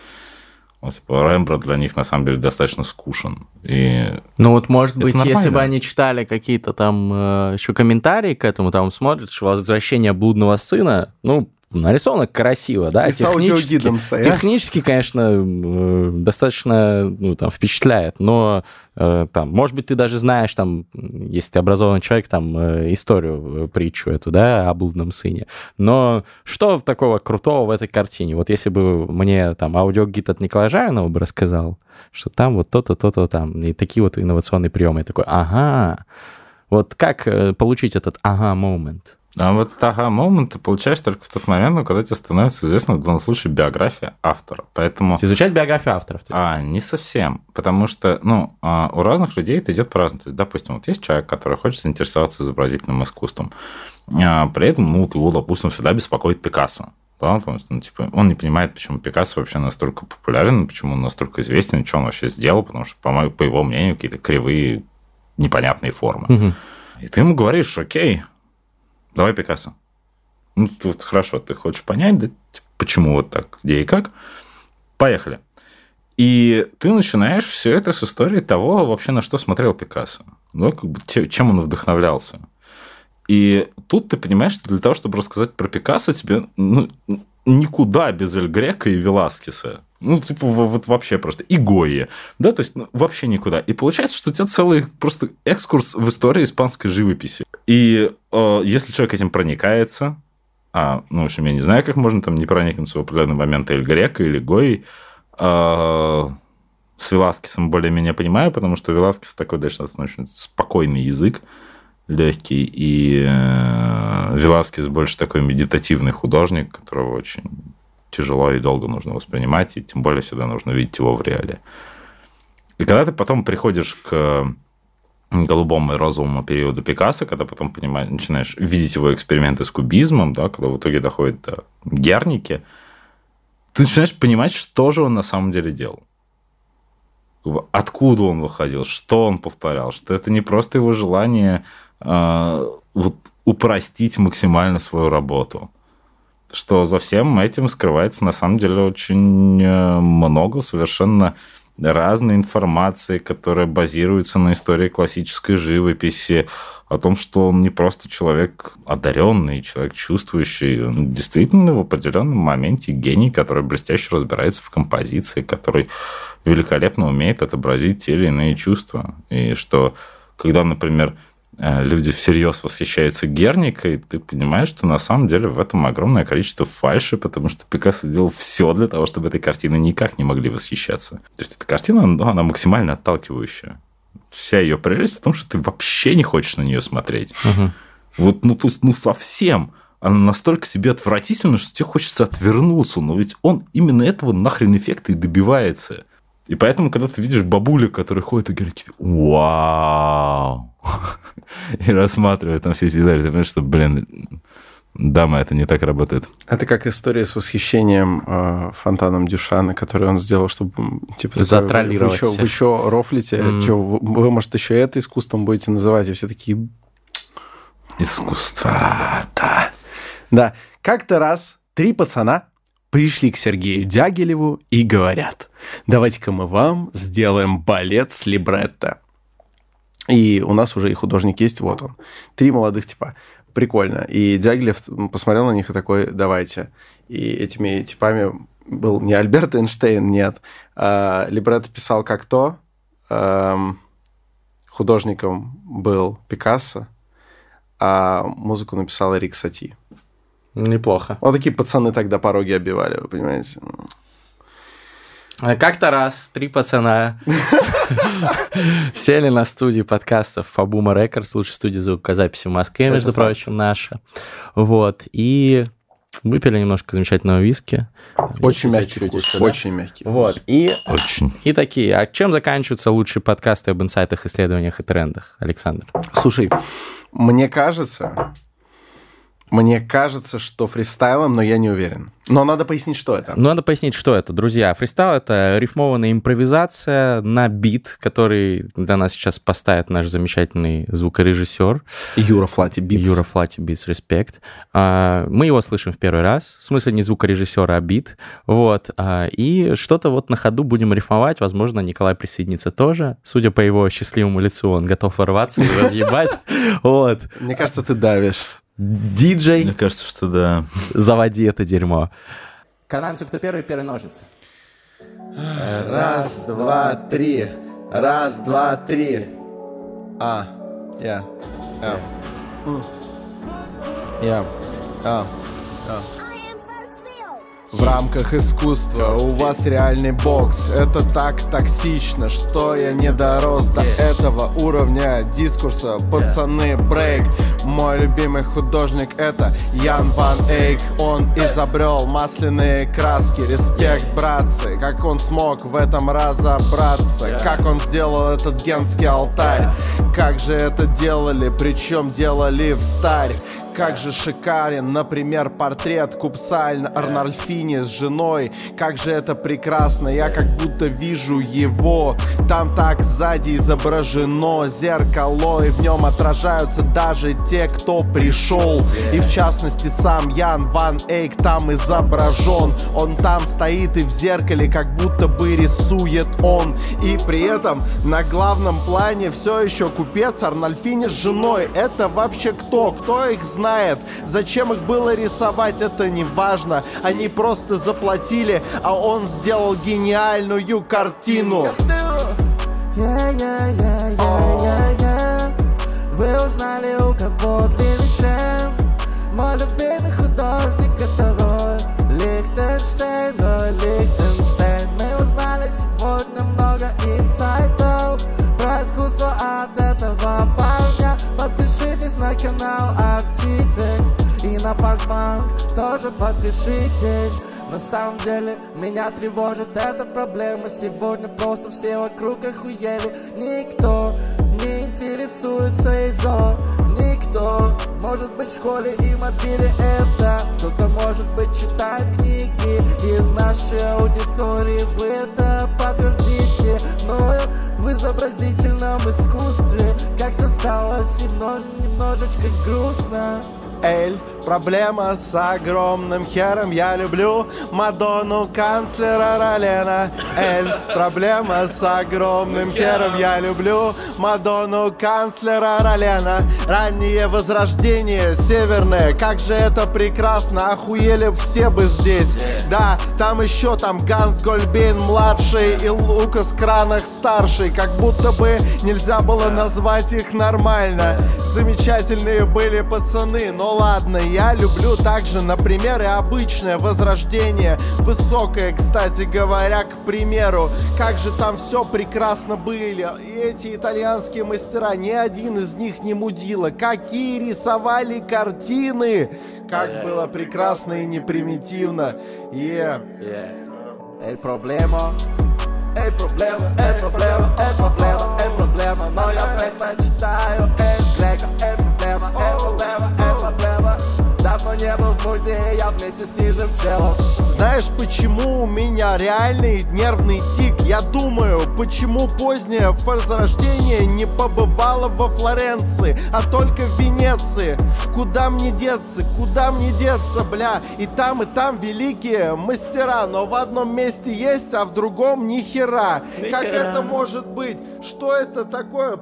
Speaker 1: Рембрандт для них на самом деле достаточно скучен. И
Speaker 3: Ну вот, может быть, если
Speaker 1: нормально.
Speaker 3: бы они читали какие-то там э, еще комментарии к этому, там смотришь «Возвращение блудного сына», ну, нарисовано красиво, да,
Speaker 2: И с аудиогидом стоят.
Speaker 3: технически, конечно, достаточно, ну, там, впечатляет, но, э, там, может быть, ты даже знаешь, там, если ты образованный человек, там, э, историю, э, притчу эту, да, о блудном сыне, но что такого крутого в этой картине? Вот если бы мне, там, аудиогид от Николая Жаринова бы рассказал, что там вот то-то, то-то там, и такие вот инновационные приемы, я такой, ага, вот как получить этот ага-момент?
Speaker 1: А вот ага момент ты получаешь только в тот момент, ну, когда тебе становится известна в данном случае биография автора. Поэтому...
Speaker 3: Изучать биографию авторов. то есть.
Speaker 1: А, не совсем. Потому что, ну, а, у разных людей это идет по-разному. Допустим, вот есть человек, который хочет заинтересоваться изобразительным искусством. А, при этом, ну, вот его, допустим, всегда беспокоит Пикассо. Да, потому что, ну, типа, он не понимает, почему Пикассо вообще настолько популярен, почему он настолько известен, что он вообще сделал, потому что, по, мо- по его мнению, какие-то кривые, непонятные формы.
Speaker 3: Мгм.
Speaker 1: И ты ему говоришь, окей, давай Пикассо. Ну, тут хорошо, ты хочешь понять, да, типа, почему вот так, где и как. Поехали. И ты начинаешь все это с истории того, вообще на что смотрел Пикассо. Ну, как бы, чем он вдохновлялся. И тут ты понимаешь, что для того, чтобы рассказать про Пикассо, тебе ну, никуда без Эль Грека и Веласкеса. Ну, типа, во- вот вообще просто. И Гойи. Да, то есть, ну, вообще никуда. И получается, что у тебя целый просто экскурс в истории испанской живописи. И э, если человек этим проникается, а, ну, в общем, я не знаю, как можно там не проникнуться в определенный момент Эль Грека или Гойи, э, с Веласкесом более-менее понимаю, потому что Веласкес такой достаточно очень спокойный язык, легкий, и э, Веласкес больше такой медитативный художник, которого очень тяжело и долго нужно воспринимать, и тем более всегда нужно видеть его в реале. И когда ты потом приходишь к голубому и розовому периоду Пикассо, когда потом понимаешь, начинаешь видеть его эксперименты с кубизмом, да, когда в итоге доходит до Герники, ты начинаешь понимать, что же он на самом деле делал. Откуда он выходил, что он повторял, что это не просто его желание э, вот, упростить максимально свою работу, что за всем этим скрывается на самом деле очень э, много совершенно разной информации, которая базируется на истории классической живописи, о том, что он не просто человек одаренный, человек чувствующий, он действительно в определенном моменте гений, который блестяще разбирается в композиции, который великолепно умеет отобразить те или иные чувства. И что, когда, например, люди всерьез восхищаются Герникой, ты понимаешь, что на самом деле в этом огромное количество фальши, потому что Пикассо делал все для того, чтобы этой картины никак не могли восхищаться. То есть эта картина, ну, она максимально отталкивающая. Вся ее прелесть в том, что ты вообще не хочешь на нее смотреть. Вот, ну, то есть, ну, совсем. Она настолько тебе отвратительна, что тебе хочется отвернуться. Но ведь он именно этого нахрен эффекта и добивается. И поэтому, когда ты видишь бабуля, который ходит и говорит, вау, (laughs) и рассматривает там все эти детали, ты понимаешь, что, блин, дама, это не так работает.
Speaker 2: Это как история с восхищением э, фонтаном Дюшана, который он сделал, чтобы типа
Speaker 3: Затроллировать
Speaker 2: Вы что,
Speaker 3: всех.
Speaker 2: вы чё, рофлите?
Speaker 3: Мгм.
Speaker 2: Чё, вы, вы, может, еще это искусством будете называть? И все такие...
Speaker 1: Искусство.
Speaker 2: Да. Да. Как-то раз три пацана пришли к Сергею Дягилеву и говорят, давайте-ка мы вам сделаем балет с либретто. И у нас уже и художник есть, вот он. Три молодых типа. Прикольно. И Дягилев посмотрел на них и такой, давайте. И этими типами был не Альберт Эйнштейн, нет. А либретто писал как то. Эм, художником был Пикассо, а музыку написал Эрик Сати.
Speaker 3: Неплохо.
Speaker 2: Вот такие пацаны тогда пороги обивали, вы понимаете?
Speaker 3: А Как-то раз три пацана (laughs) сели на студии подкастов Фабума Рекордс, лучшая студия звукозаписи в Москве, между прочим, наша. Вот. И Выпили немножко замечательного виски.
Speaker 2: Очень мягкий вкус, да? очень мягкий вкус.
Speaker 3: Вот, и,
Speaker 1: Очень.
Speaker 3: и такие. А чем заканчиваются лучшие подкасты об инсайтах, исследованиях и трендах, Александр?
Speaker 2: Слушай, мне кажется, мне кажется, что фристайлом, но я не уверен. Но надо пояснить, что это.
Speaker 3: Ну, надо пояснить, что это. Друзья, фристайл — это рифмованная импровизация на бит, который для нас сейчас поставит наш замечательный звукорежиссер
Speaker 2: Юра Флати Beats.
Speaker 3: Юра Флати Beats. Respect. А, Мы его слышим в первый раз. В смысле, не звукорежиссера, а бит. Вот. А, И что-то вот на ходу будем рифмовать. Возможно, Николай присоединится тоже. Судя по его счастливому лицу, он готов ворваться и (laughs) разъебать. Вот.
Speaker 2: Мне кажется, ты давишь.
Speaker 3: Диджей,
Speaker 1: Мне кажется, что да.
Speaker 3: заводи это дерьмо. Канаемся, кто первый, первый ножницы.
Speaker 2: Раз, два, три. Раз, два, три. А. Я. Я. Я. А. В рамках искусства у вас реальный бокс. Это так токсично, что я не дорос до этого уровня дискурса. Пацаны, брейк. Мой любимый художник это Ян Ван Эйк. Он изобрел масляные краски. Респект, братцы. Как он смог в этом разобраться? Как он сделал этот генский алтарь? Как же это делали, причем делали в старь как же шикарен, например, портрет купца Арнольфини с женой. Как же это прекрасно, я как будто вижу его. Там так сзади изображено зеркало, и в нем отражаются даже те, кто пришел. И в частности сам Ян Ван Эйк там изображен. Он там стоит и в зеркале как будто бы рисует он. И при этом на главном плане все еще купец Арнольфини с женой. Это вообще кто? Кто их знает? Зачем их было рисовать, это не важно. Они просто заплатили, а он сделал гениальную картину.
Speaker 4: Yeah. Вы узнали, у кого длинный член Мой любимый художник это Рой Лихтенштейн, Рой Лихтенштейн Мы узнали сегодня много инсайтов Про искусство от этого парня Подпишитесь на канал Artifex И на Пакбанк тоже подпишитесь. На самом деле меня тревожит эта проблема. Сегодня просто все вокруг охуели. Никто не интересуется ИЗО Никто. Может быть в школе и мобиле это. Кто-то может быть читает книги. Из нашей аудитории вы это подтвердите. Но в изобразительном искусстве Как-то стало немного, немножечко грустно
Speaker 2: Эль, проблема с огромным хером. Я люблю Мадонну, канцлера Ролена. Эль, проблема с огромным хером. Я люблю Мадонну, канцлера Ролена. Раннее возрождение северное. Как же это прекрасно. Охуели все бы здесь. Да, там еще там Ганс Гольбейн младший И Лукас Кранах старший. Как будто бы нельзя было назвать их нормально. Замечательные были пацаны Но ладно, я люблю также, например, и обычное возрождение. Высокое, кстати говоря, к примеру Как же там все прекрасно были. И эти итальянские мастера, ни один из них не мудила. Какие рисовали картины! Как было прекрасно и непримитивно. Yeah.
Speaker 4: El problema El problema, el problema, el problema, el problema Но я предпочитаю Эль Грека El проблема, el проблема, el проблема Давно не был в музее, я вместе с книжным челом
Speaker 2: Знаешь, почему у меня реальный нервный тик? Я думаю, почему позднее возрождение не побывало во Флоренции, а только в Венеции? Куда мне деться, куда мне деться, бля? И там, и там великие мастера, но в одном месте есть, а в другом ни хера. Как это может быть? Что это такое?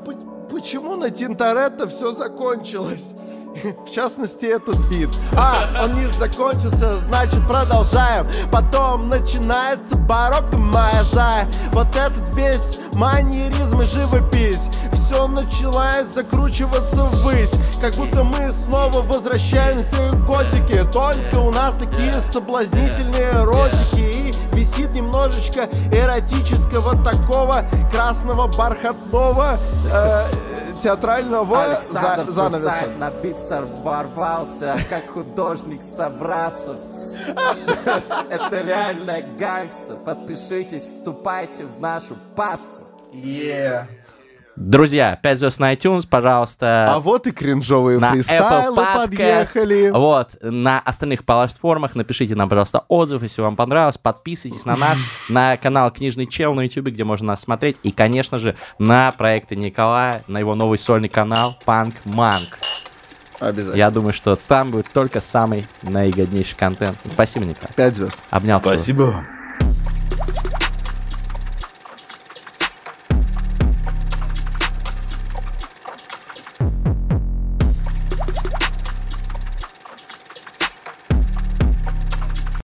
Speaker 2: Почему на Тинторетто все закончилось? (laughs) В частности, этот бит А, он не закончился, значит продолжаем. Потом начинается барокко моя зая Вот этот весь маньеризм и живопись. Все начинает закручиваться ввысь. Как будто мы снова возвращаемся к готике. Только у нас такие соблазнительные ротики И висит немножечко эротического такого красного бархатного э, театрального
Speaker 4: Александр
Speaker 2: за- занавеса.
Speaker 4: Фурсайт на бит ворвался, как художник Саврасов. (laughs) Это реально гангстер. Подпишитесь, вступайте в нашу паству.
Speaker 3: Друзья, 5 звезд на iTunes, пожалуйста.
Speaker 2: А вот и кринжовые
Speaker 3: на
Speaker 2: фристайлы
Speaker 3: Apple Podcast.
Speaker 2: подъехали.
Speaker 3: Вот, на остальных платформах напишите нам, пожалуйста, отзыв, если вам понравилось. Подписывайтесь на нас, (laughs) на канал Книжный Чел на YouTube, где можно нас смотреть. И, конечно же, на проекты Николая, на его новый сольный канал Punk Манк.
Speaker 2: Обязательно.
Speaker 3: Я думаю, что там будет только самый наигоднейший контент. Спасибо, Николай.
Speaker 2: Пять звезд.
Speaker 3: Обнял. целую.
Speaker 1: Спасибо.